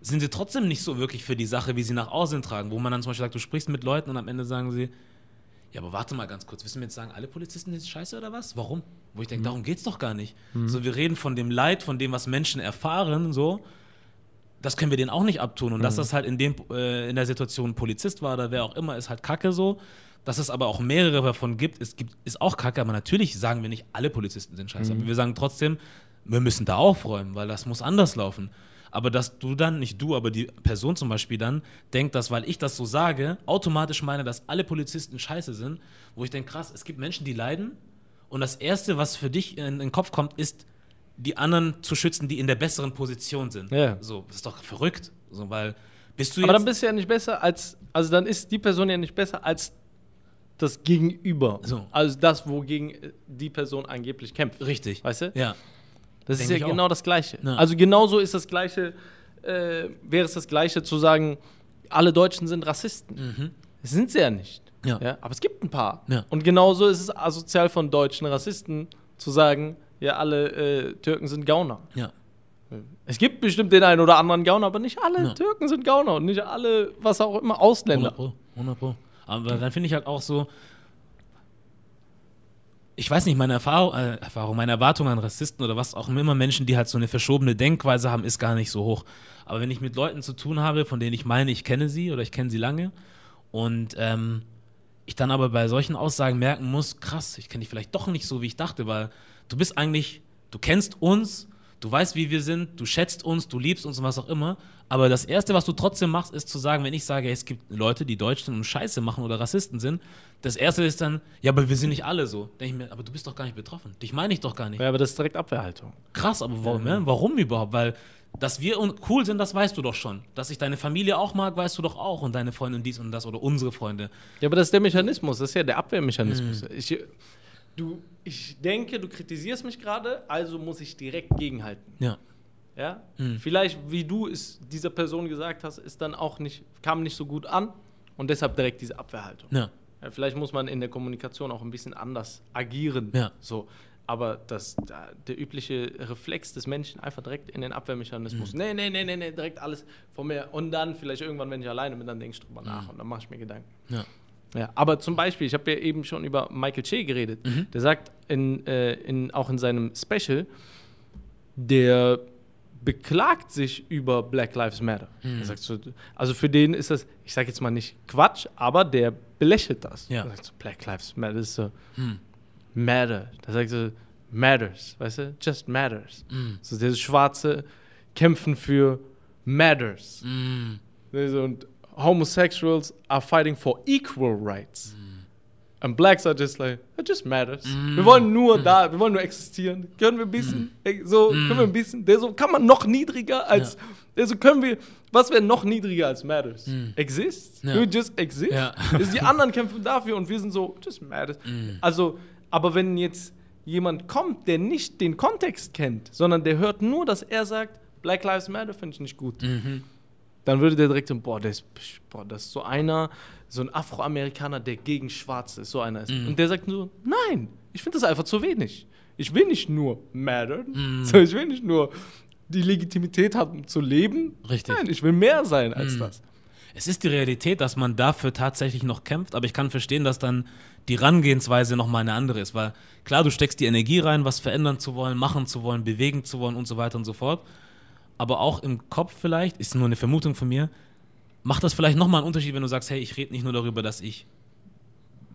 sind sie trotzdem nicht so wirklich für die Sache, wie sie nach außen hin tragen. Wo man dann zum Beispiel sagt, du sprichst mit Leuten und am Ende sagen sie, ja, aber warte mal ganz kurz, du mir jetzt sagen, alle Polizisten sind scheiße oder was? Warum? Wo ich denke, darum geht's doch gar nicht. So, wir reden von dem Leid, von dem, was Menschen erfahren, so. Das können wir denen auch nicht abtun. Und dass das halt in, dem, äh, in der Situation Polizist war oder wer auch immer, ist halt kacke so. Dass es aber auch mehrere davon gibt, ist, gibt, ist auch kacke. Aber natürlich sagen wir nicht, alle Polizisten sind scheiße. Aber wir sagen trotzdem, wir müssen da aufräumen, weil das muss anders laufen. Aber dass du dann, nicht du, aber die Person zum Beispiel dann, denkt, dass, weil ich das so sage, automatisch meine, dass alle Polizisten scheiße sind, wo ich denke, krass, es gibt Menschen, die leiden. Und das Erste, was für dich in, den Kopf kommt, ist, die anderen zu schützen, die in der besseren Position sind. Ja. So, das ist doch verrückt. So, weil bist du Aber dann bist du ja nicht besser als, also dann ist die Person ja nicht besser als das Gegenüber. So. Also das, wogegen äh, die Person angeblich kämpft. richtig. Weißt du? Ja. Das ist Denk ja ich genau auch. das Gleiche. Ja. Also genauso ist das Gleiche, äh, wäre es das Gleiche zu sagen, alle Deutschen sind Rassisten. Das sind sie ja nicht. Mhm. Ja. Ja? Aber es gibt ein paar. Ja. Und genauso ist es asozial von deutschen Rassisten zu sagen, ja, alle äh, Türken sind Gauner. Ja. Es gibt bestimmt den einen oder anderen Gauner, aber nicht alle Ja. Türken sind Gauner und nicht alle, was auch immer, 100 Ausländer. Pro. 100 Pro. Aber dann finde ich halt auch so. Ich weiß nicht, meine Erfahrung, äh, Erfahrung, meine Erwartung an Rassisten oder was auch immer Menschen, die halt so eine verschobene Denkweise haben, ist gar nicht so hoch. Aber wenn ich mit Leuten zu tun habe, von denen ich meine, ich kenne sie oder ich kenne sie lange und ähm, ich dann aber bei solchen Aussagen merken muss, krass, ich kenne dich vielleicht doch nicht so, wie ich dachte, weil du bist eigentlich, du kennst uns, du weißt, wie wir sind, du schätzt uns, du liebst uns und was auch immer. Aber das Erste, was du trotzdem machst, ist zu sagen, wenn ich sage, es gibt Leute, die Deutsch sind und Scheiße machen oder Rassisten sind, das Erste ist dann, ja, aber wir sind nicht alle so. Denke ich mir, aber du bist doch gar nicht betroffen. Dich meine ich doch gar nicht. Ja, aber das ist direkt Abwehrhaltung. Krass, aber warum, ja? warum überhaupt? Weil, dass wir cool sind, das weißt du doch schon. Dass ich deine Familie auch mag, weißt du doch auch. Und deine Freunde und dies und das oder unsere Freunde. Ja, aber das ist der Mechanismus, das ist ja der Abwehrmechanismus. Mhm. Ich, du, ich denke, du kritisierst mich gerade, also muss ich direkt gegenhalten. Ja. Ja? Mhm. Vielleicht, wie du es dieser Person gesagt hast, ist dann auch nicht, kam nicht so gut an und deshalb direkt diese Abwehrhaltung. Ja. Ja, vielleicht muss man in der Kommunikation auch ein bisschen anders agieren. Ja. So. Aber das, da- der übliche Reflex des Menschen einfach direkt in den Abwehrmechanismus. Mhm. Nee, nee, nee, nee, nee, direkt alles von mir. Und dann vielleicht irgendwann, wenn ich alleine bin, dann denke ich Mhm. drüber nach und dann mache ich mir Gedanken. Ja. Ja, aber zum Beispiel, ich habe ja eben schon über Michael Che geredet. Mhm. Der sagt in, äh, in, auch in seinem Special, der beklagt sich über Black Lives Matter. Sagt so, also für den ist das, ich sage jetzt mal nicht Quatsch, aber der belächelt das. Ja. So, Black Lives Matter ist so, Hm. matter. Da sagt so, matters, weißt du? Just matters. Mhm. So dieses Schwarze kämpfen für matters. Also, Und homosexuals are fighting for equal rights. Mm. And blacks are just like, it just matters. Wir wollen nur da, wir wollen nur existieren. Können wir ein bisschen, äh, so, können wir ein bisschen, der so, kann man noch niedriger als, Mm. Ja. der so, können wir, was wäre noch niedriger als matters? Mm. Exist? Ja. You just exist? Ja. Die anderen kämpfen dafür und wir sind so, just matters. Mm. Also, Aber wenn jetzt jemand kommt, der nicht den Kontext kennt, sondern der hört nur, dass er sagt, Black Lives Matter finde ich nicht gut, Mhm. Dann würde der direkt so, boah, ist, boah, das ist so einer, so ein Afroamerikaner, der gegen Schwarze ist, so einer ist. Mhm. Und der sagt nur, nein, ich finde das einfach zu wenig. Ich will nicht nur mattern, Mhm. so, ich will nicht nur die Legitimität haben zu leben. Richtig. Nein, ich will mehr sein als Mhm. das. Es ist die Realität, dass man dafür tatsächlich noch kämpft, aber ich kann verstehen, dass dann die Rangehensweise nochmal eine andere ist, weil klar, du steckst die Energie rein, was verändern zu wollen, machen zu wollen, bewegen zu wollen und so weiter und so fort, aber auch im Kopf vielleicht, ist nur eine Vermutung von mir, macht das vielleicht nochmal einen Unterschied, wenn du sagst, hey, ich rede nicht nur darüber, dass ich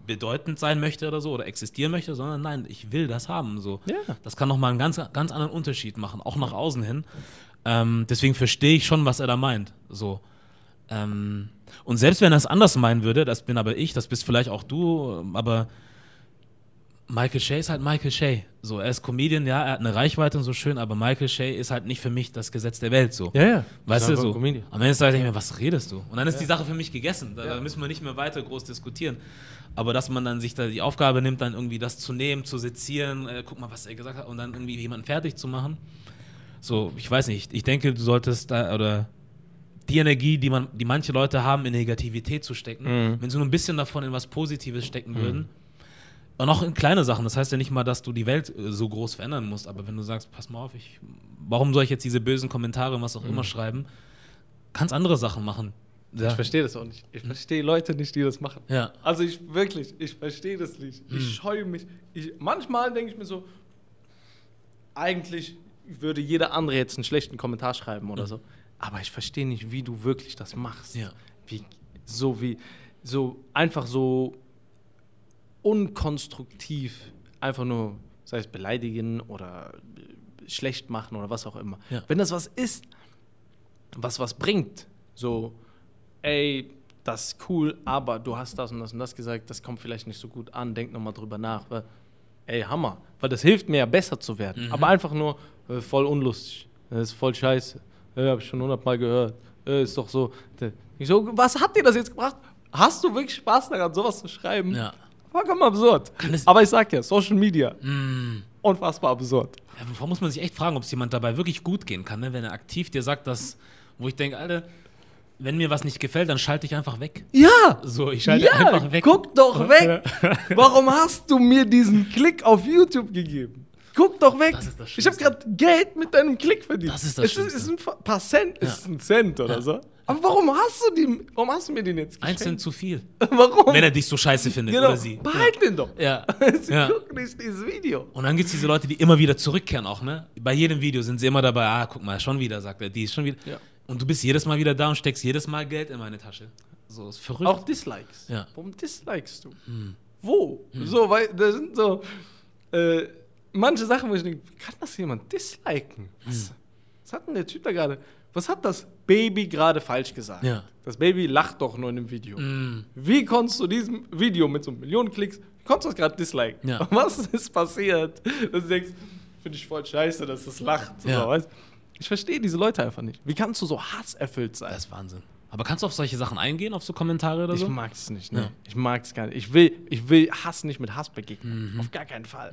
bedeutend sein möchte oder so oder existieren möchte, sondern nein, ich will das haben. So. Ja. Das kann nochmal einen ganz, ganz anderen Unterschied machen, auch nach außen hin. Ähm, deswegen verstehe ich schon, was er da meint. So. Ähm, und selbst wenn er es anders meinen würde, das bin aber ich, das bist vielleicht auch du, aber Michael Shea ist halt Michael Shea. So, er ist Comedian, ja, er hat eine Reichweite und so schön, aber Michael Shea ist halt nicht für mich das Gesetz der Welt. So. Ja, ja. Weißt du, so. Comedian. Am Ende denke ich mir, was redest du? Und dann ist die Sache für mich gegessen. Da, da müssen wir nicht mehr weiter groß diskutieren. Aber dass man dann sich da die Aufgabe nimmt, dann irgendwie das zu nehmen, zu sezieren, äh, guck mal, was er gesagt hat, und dann irgendwie jemanden fertig zu machen. So, ich weiß nicht. Ich denke, du solltest da, oder die Energie, die, man, die manche Leute haben, in Negativität zu stecken, Mhm. wenn sie nur ein bisschen davon in was Positives stecken würden. Und auch in kleine Sachen. Das heißt ja nicht mal, dass du die Welt äh, so groß verändern musst. Aber wenn du sagst, pass mal auf, ich, warum soll ich jetzt diese bösen Kommentare und was auch immer schreiben? Kannst andere Sachen machen. Ja. Ich verstehe das auch nicht. Ich verstehe Leute nicht, die das machen. Ja. Also ich wirklich, ich verstehe das nicht. Mhm. Ich scheue mich. Ich, manchmal denke ich mir so, eigentlich würde jeder andere jetzt einen schlechten Kommentar schreiben oder so. Aber ich verstehe nicht, wie du wirklich das machst. Mhm. Ja. Wie, so wie, so einfach so unkonstruktiv, einfach nur, sei es beleidigen oder äh, schlecht machen oder was auch immer. Ja. Wenn das was ist, was was bringt, so, ey, das ist cool, aber du hast das und das und das gesagt, das kommt vielleicht nicht so gut an, denk nochmal drüber nach. Weil, ey, Hammer. Weil das hilft mir ja besser zu werden. Aber einfach nur äh, voll unlustig. Das ist voll scheiße. Äh, hab ich schon hundertmal gehört. Äh, ist doch so. Ich so, was hat dir das jetzt gebracht? Hast du wirklich Spaß daran, sowas zu schreiben? Ja. Vollkommen absurd. es- Aber ich sag ja, Social Media, Mm. unfassbar absurd. Ja, Davor muss man sich echt fragen, ob es jemand dabei wirklich gut gehen kann, ne? wenn er aktiv dir sagt, dass, wo ich denke, Alter, wenn mir was nicht gefällt, dann schalte ich einfach weg. Ja! So, ich schalte ja, einfach weg. guck doch weg. Warum hast du mir diesen Klick auf YouTube gegeben? Guck doch weg. Das ist das ich habe gerade Geld mit deinem Klick verdient. Das ist das es ist, ist ein paar Cent, Ja. ist ein Cent oder Ja. so. Aber warum hast du die, warum hast du mir den jetzt geschenkt? zu viel. Warum? Wenn er dich so scheiße findet genau. oder sie. Behalt den doch. Ja. Sie ja. gucken nicht dieses Video. Und dann gibt es diese Leute, die immer wieder zurückkehren auch, ne? Bei jedem Video sind sie immer dabei, ah, guck mal, schon wieder, sagt er, die ist schon wieder. Ja. Und du bist jedes Mal wieder da und steckst jedes Mal Geld in meine Tasche. So, ist verrückt. Auch Dislikes. Ja. Warum dislikest du? Hm. Wo? So, weil da sind so äh, manche Sachen, wo ich denke, wie kann das jemand disliken? Was, Hm. was hat denn der Typ da gerade? Was hat das Baby gerade falsch gesagt? Ja. Das Baby lacht doch nur in dem Video. Mm. Wie konntest du diesem Video mit so Millionen Klicks, wie konntest du das gerade disliken? Ja. Was ist passiert? Dass du denkst, finde ich voll scheiße, dass das lacht. So, Ja. weißt? Ich verstehe diese Leute einfach nicht. Wie kannst du so hasserfüllt sein? Das ist Wahnsinn. Aber kannst du auf solche Sachen eingehen, auf so Kommentare oder Ich so? mag es nicht, ne? Ja. Ich mag es gar nicht. Ich will, ich will Hass nicht mit Hass begegnen. Mhm. Auf gar keinen Fall.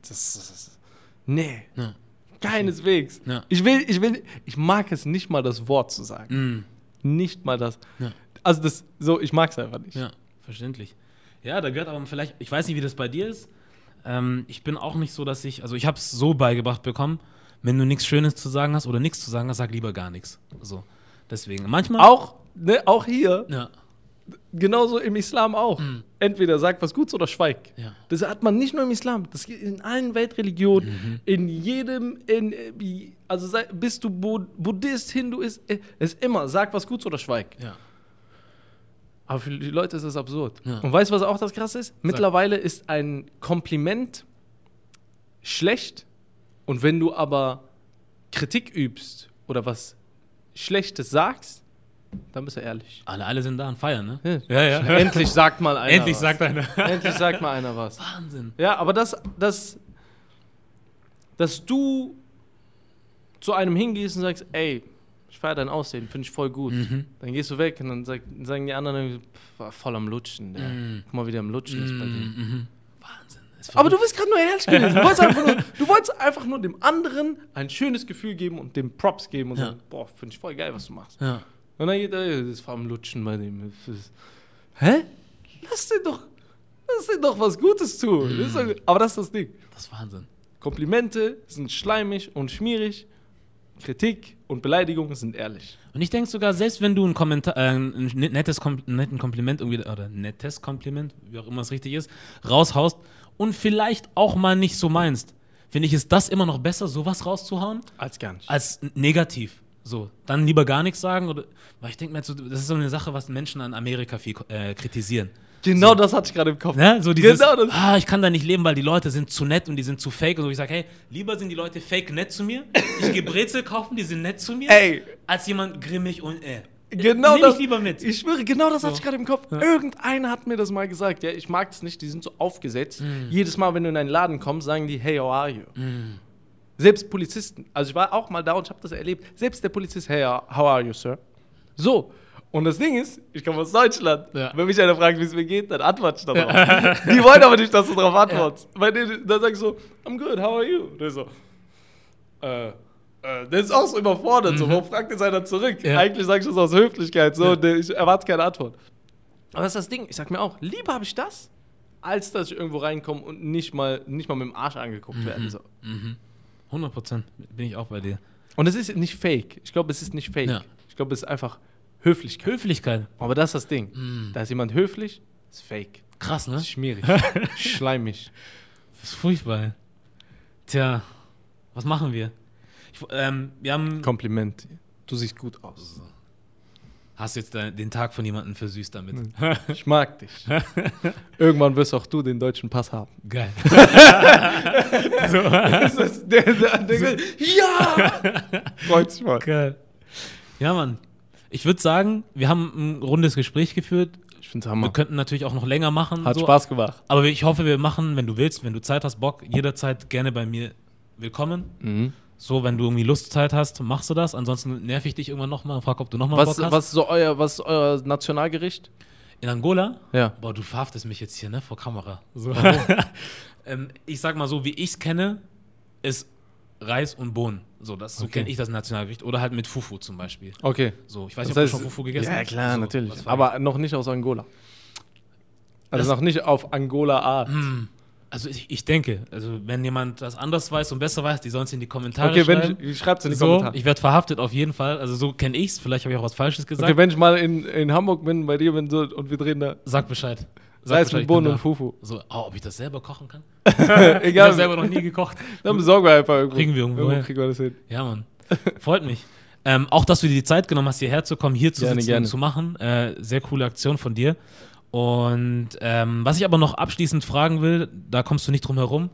Das, das, das, nee, Ja. Keineswegs. Ja. Ich will, ich will, ich mag es nicht mal das Wort zu sagen. Mm. Nicht mal das. Ja. Also das, so, ich mag es einfach nicht. Ja, verständlich. Ja, da gehört aber vielleicht, ich weiß nicht, wie das bei dir ist. Ähm, ich bin auch nicht so, dass ich, also ich habe es so beigebracht bekommen, wenn du nichts Schönes zu sagen hast oder nichts zu sagen hast, sag lieber gar nichts. So, deswegen. Manchmal. Auch, ne, auch hier, Ja, genauso im Islam auch. Mhm. Entweder sag was Gutes oder schweig. ja. Das hat man nicht nur im Islam, das geht in allen Weltreligionen, Mhm. in jedem, in, äh, also sei, bist du Bud Buddhist, Hinduist, äh, es ist immer, sag was Gutes oder schweig. Ja. Aber für die Leute ist das absurd. Ja. Und weißt du, was auch das krasse ist? Mittlerweile ist ein Kompliment schlecht und wenn du aber Kritik übst oder was Schlechtes sagst, dann bist du ehrlich. Alle, alle sind da und feiern, ne? Ja, ja. Endlich sagt mal einer Endlich was. sagt einer. Endlich sagt mal einer was. Wahnsinn. Ja, aber das, das, dass du zu einem hingehst und sagst, ey, ich feiere dein Aussehen, finde ich voll gut. Mhm. Dann gehst du weg und dann sag, sagen die anderen, pff, war voll am Lutschen. Der. Mhm. Guck mal, wie der am Lutschen ist bei dir. Mhm. Wahnsinn. Aber du bist gerade nur ehrlich gewesen. Du wolltest, einfach nur, du wolltest einfach nur dem anderen ein schönes Gefühl geben und dem Props geben und Ja. sagen, boah, finde ich voll geil, was du machst. Ja. Und dann geht er, das war am Lutschen bei dem. Ist- Hä? Lass den doch, lass den doch was Gutes tun. Das ist doch, aber das ist das Ding. Das ist Wahnsinn. Komplimente sind schleimig und schmierig. Kritik und Beleidigungen sind ehrlich. Und ich denke sogar, selbst wenn du ein Kommentar, äh, ein nettes Kom netten Kompliment irgendwie, oder nettes Kompliment, wie auch immer es richtig ist, raushaust und vielleicht auch mal nicht so meinst, finde ich, ist das immer noch besser, sowas rauszuhauen, Als gar nicht. als negativ. So, dann lieber gar nichts sagen. Oder, weil ich denke mir, so, das ist so eine Sache, was Menschen an Amerika viel äh, kritisieren. Genau das hatte ich gerade im Kopf. Ne? So dieses, Genau das. ah, ich kann da nicht leben, weil die Leute sind zu nett und die sind zu fake. Und so, ich sage, hey, lieber sind die Leute fake nett zu mir. Ich gehe Brezel kaufen, die sind nett zu mir. Ey, Als jemand grimmig und äh. genau Nehm das. ich lieber mit. Ich schwöre, genau das hatte So. ich gerade im Kopf. Irgendeiner hat mir das mal gesagt. Ja, ich mag das nicht. Die sind so aufgesetzt. Jedes Mal, wenn du in einen Laden kommst, sagen die, hey, how are you? Selbst Polizisten. Also ich war auch mal da und ich habe das erlebt. Selbst der Polizist, hey, how are you, sir? So. Und das Ding ist, ich komme aus Deutschland. Ja. Wenn mich einer fragt, wie es mir geht, dann antworte ich darauf. Die wollen aber nicht, dass du darauf antwortest. Weil die, dann sag ich so, I'm good, how are you? Und der so, äh, äh, der ist auch so überfordert. So, warum fragt jetzt einer zurück? Ja. Eigentlich sage ich das aus Höflichkeit. So, der, ich erwarte keine Antwort. Aber das ist das Ding. Ich sag mir auch, lieber habe ich das, als dass ich irgendwo reinkomme und nicht mal, nicht mal mit dem Arsch angeguckt werde. So. 100 Prozent bin ich auch bei dir. Und es ist nicht fake. Ich glaube, es ist nicht fake. Ja. Ich glaube, es ist einfach Höflichkeit. Höflichkeit. Aber das ist das Ding. Da ist jemand höflich, ist fake. Krass, ne? Ist schmierig. schleimig. Das ist furchtbar. Tja, was machen wir? Ich, ähm, wir haben. Kompliment. Du siehst gut aus. Hast jetzt de- den Tag von jemandem versüßt damit. Ich mag dich. Irgendwann wirst auch du den deutschen Pass haben. Geil. Das ist der, der, der, ja! Freut sich mal. Geil. Ja, Mann. Ich würde sagen, wir haben ein rundes Gespräch geführt. Ich find's Wir Hammer. könnten natürlich auch noch länger machen. Hat so. Spaß gemacht. Aber ich hoffe, wir machen, wenn du willst, wenn du Zeit hast, Bock, jederzeit gerne bei mir willkommen. Mhm. So, wenn du irgendwie Lust, Zeit hast, machst du das. Ansonsten nerv ich dich irgendwann nochmal und frag, ob du nochmal Was, Bock hast. was, ist so euer, was ist euer Nationalgericht? In Angola? Ja. Boah, du verhaftest mich jetzt hier, ne, vor Kamera. So. ähm, ich sag mal so, wie ich es kenne, ist Reis und Bohnen. So, das, so Okay. kenne ich das Nationalgericht. Oder halt mit Fufu zum Beispiel. Okay. So, ich weiß nicht, ob heißt- du schon Fufu gegessen Ja, hast. klar, so, natürlich. Aber noch nicht aus Angola. Also Das- noch nicht auf Angola-Art. Hm, Also ich, ich denke, also wenn jemand das anders weiß und besser weiß, die sollen es in die Kommentare Okay, schreiben. ich, schreibt's in die so, Kommentare. ich werde verhaftet auf jeden Fall. Also so kenne ich es. Vielleicht habe ich auch was Falsches gesagt. Okay, wenn ich mal in, in Hamburg bin, bei dir bin so, und wir drehen da Sag Bescheid. Sag Reis Bescheid, mit Bohnen und. Fufu. So, oh, ob ich das selber kochen kann? Ich habe Egal, selber noch nie gekocht. dann besorgen wir einfach irgendwo. Kriegen wir irgendwo Irgendwo kriegen wir das hin. Ja, Mann. Freut mich. Ähm, auch, dass du dir die Zeit genommen hast, hierher zu kommen, hier zu Gerne, sitzen gerne. und zu machen. Äh, sehr coole Aktion von dir. Und ähm, was ich aber noch abschließend fragen will, da kommst du nicht drum herum,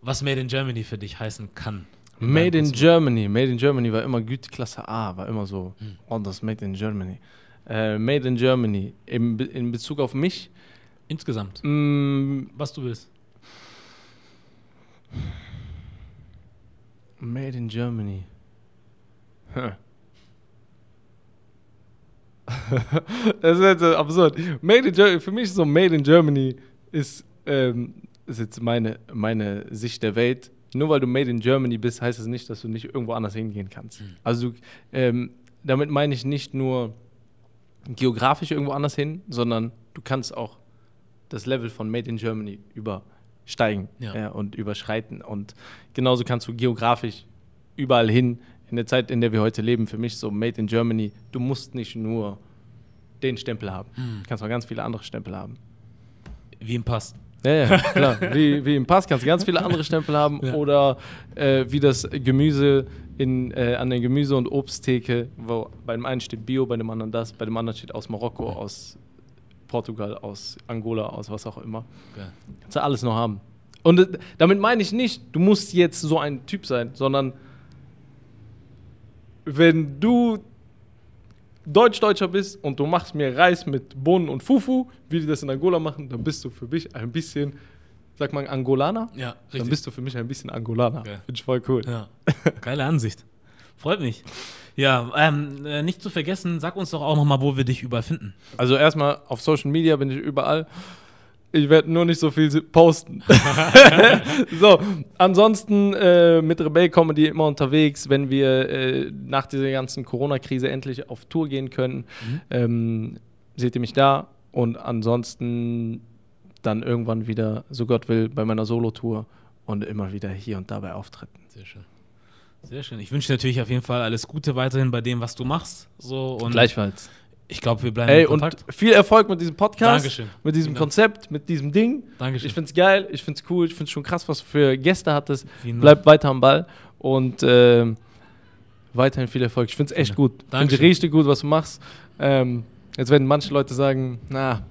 was Made in Germany für dich heißen kann. Made in. Germany. Made in Germany war immer Güteklasse A, war immer so. Hm. Oh, das Made in Germany. Äh, Made in Germany. Be- in Bezug auf mich. Insgesamt, mm, was du willst. Made in Germany. Huh. Das ist jetzt so absurd. Made in Germany, für mich ist so Made in Germany ist, ähm, ist jetzt meine, meine Sicht der Welt. Nur weil du Made in Germany bist, heißt das nicht, dass du nicht irgendwo anders hingehen kannst. Also du, ähm, damit meine ich nicht nur geografisch irgendwo anders hin, sondern du kannst auch das Level von Made in Germany übersteigen Ja. ja. und überschreiten. Und genauso kannst du geografisch überall hin, in der Zeit, in der wir heute leben, für mich so Made in Germany, du musst nicht nur den Stempel haben. Hm. Du kannst auch ganz viele andere Stempel haben. Wie im Pass. Ja, ja, klar. Wie, wie im Pass kannst du ganz viele andere Stempel haben. Ja. Oder äh, wie das Gemüse in, äh, an der Gemüse- und Obsttheke, wo bei dem einen steht Bio, bei dem anderen das, bei dem anderen steht aus Marokko, aus Portugal, aus Angola, aus was auch immer. Geil. Kannst du alles noch haben. Und äh, damit meine ich nicht, du musst jetzt so ein Typ sein, sondern wenn du Deutsch-Deutscher bist und du machst mir Reis mit Bohnen und Fufu, wie die das in Angola machen, dann bist du für mich ein bisschen, sag mal, Angolaner. Ja, Dann bist du für mich ein bisschen Angolaner. Okay. Finde ich voll cool. Ja, geile Ansicht. Freut mich. Ja, ähm, äh, nicht zu vergessen, sag uns doch auch nochmal, wo wir dich überall finden. Also erstmal auf Social Media bin ich überall. Ich werde nur nicht so viel posten. so, ansonsten äh, mit Rebell Comedy immer unterwegs, wenn wir äh, nach dieser ganzen Corona-Krise endlich auf Tour gehen können. Mhm. Ähm, seht ihr mich da und ansonsten dann irgendwann wieder, so Gott will, bei meiner Solo-Tour und immer wieder hier und da bei Auftritten. Sehr schön. Sehr schön. Ich wünsche natürlich auf jeden Fall alles Gute weiterhin bei dem, was du machst. So und Gleichfalls. Ich glaube, wir bleiben Ey, in Kontakt. Und viel Erfolg mit diesem Podcast. Dankeschön. Mit diesem Konzept, mit diesem Ding. Dankeschön. Ich finde es geil, ich finde es cool, ich finde es schon krass, was du für Gäste hattest. Bleib weiter am Ball und äh, weiterhin viel Erfolg. Ich finde es echt gut. Ich finde es richtig gut, was du machst. Ähm, jetzt werden manche Leute sagen, na,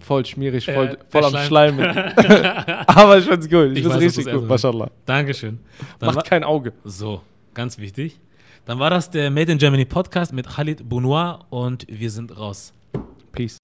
voll schmierig, voll, äh, voll am Schleim. Aber ich finde es gut. Ich, ich finde es richtig gut, mashallah. Dankeschön. Dann Macht kein Auge. So, ganz wichtig. Dann war das der Made in Germany Podcast mit Khalid Bounoir und wir sind raus. Peace.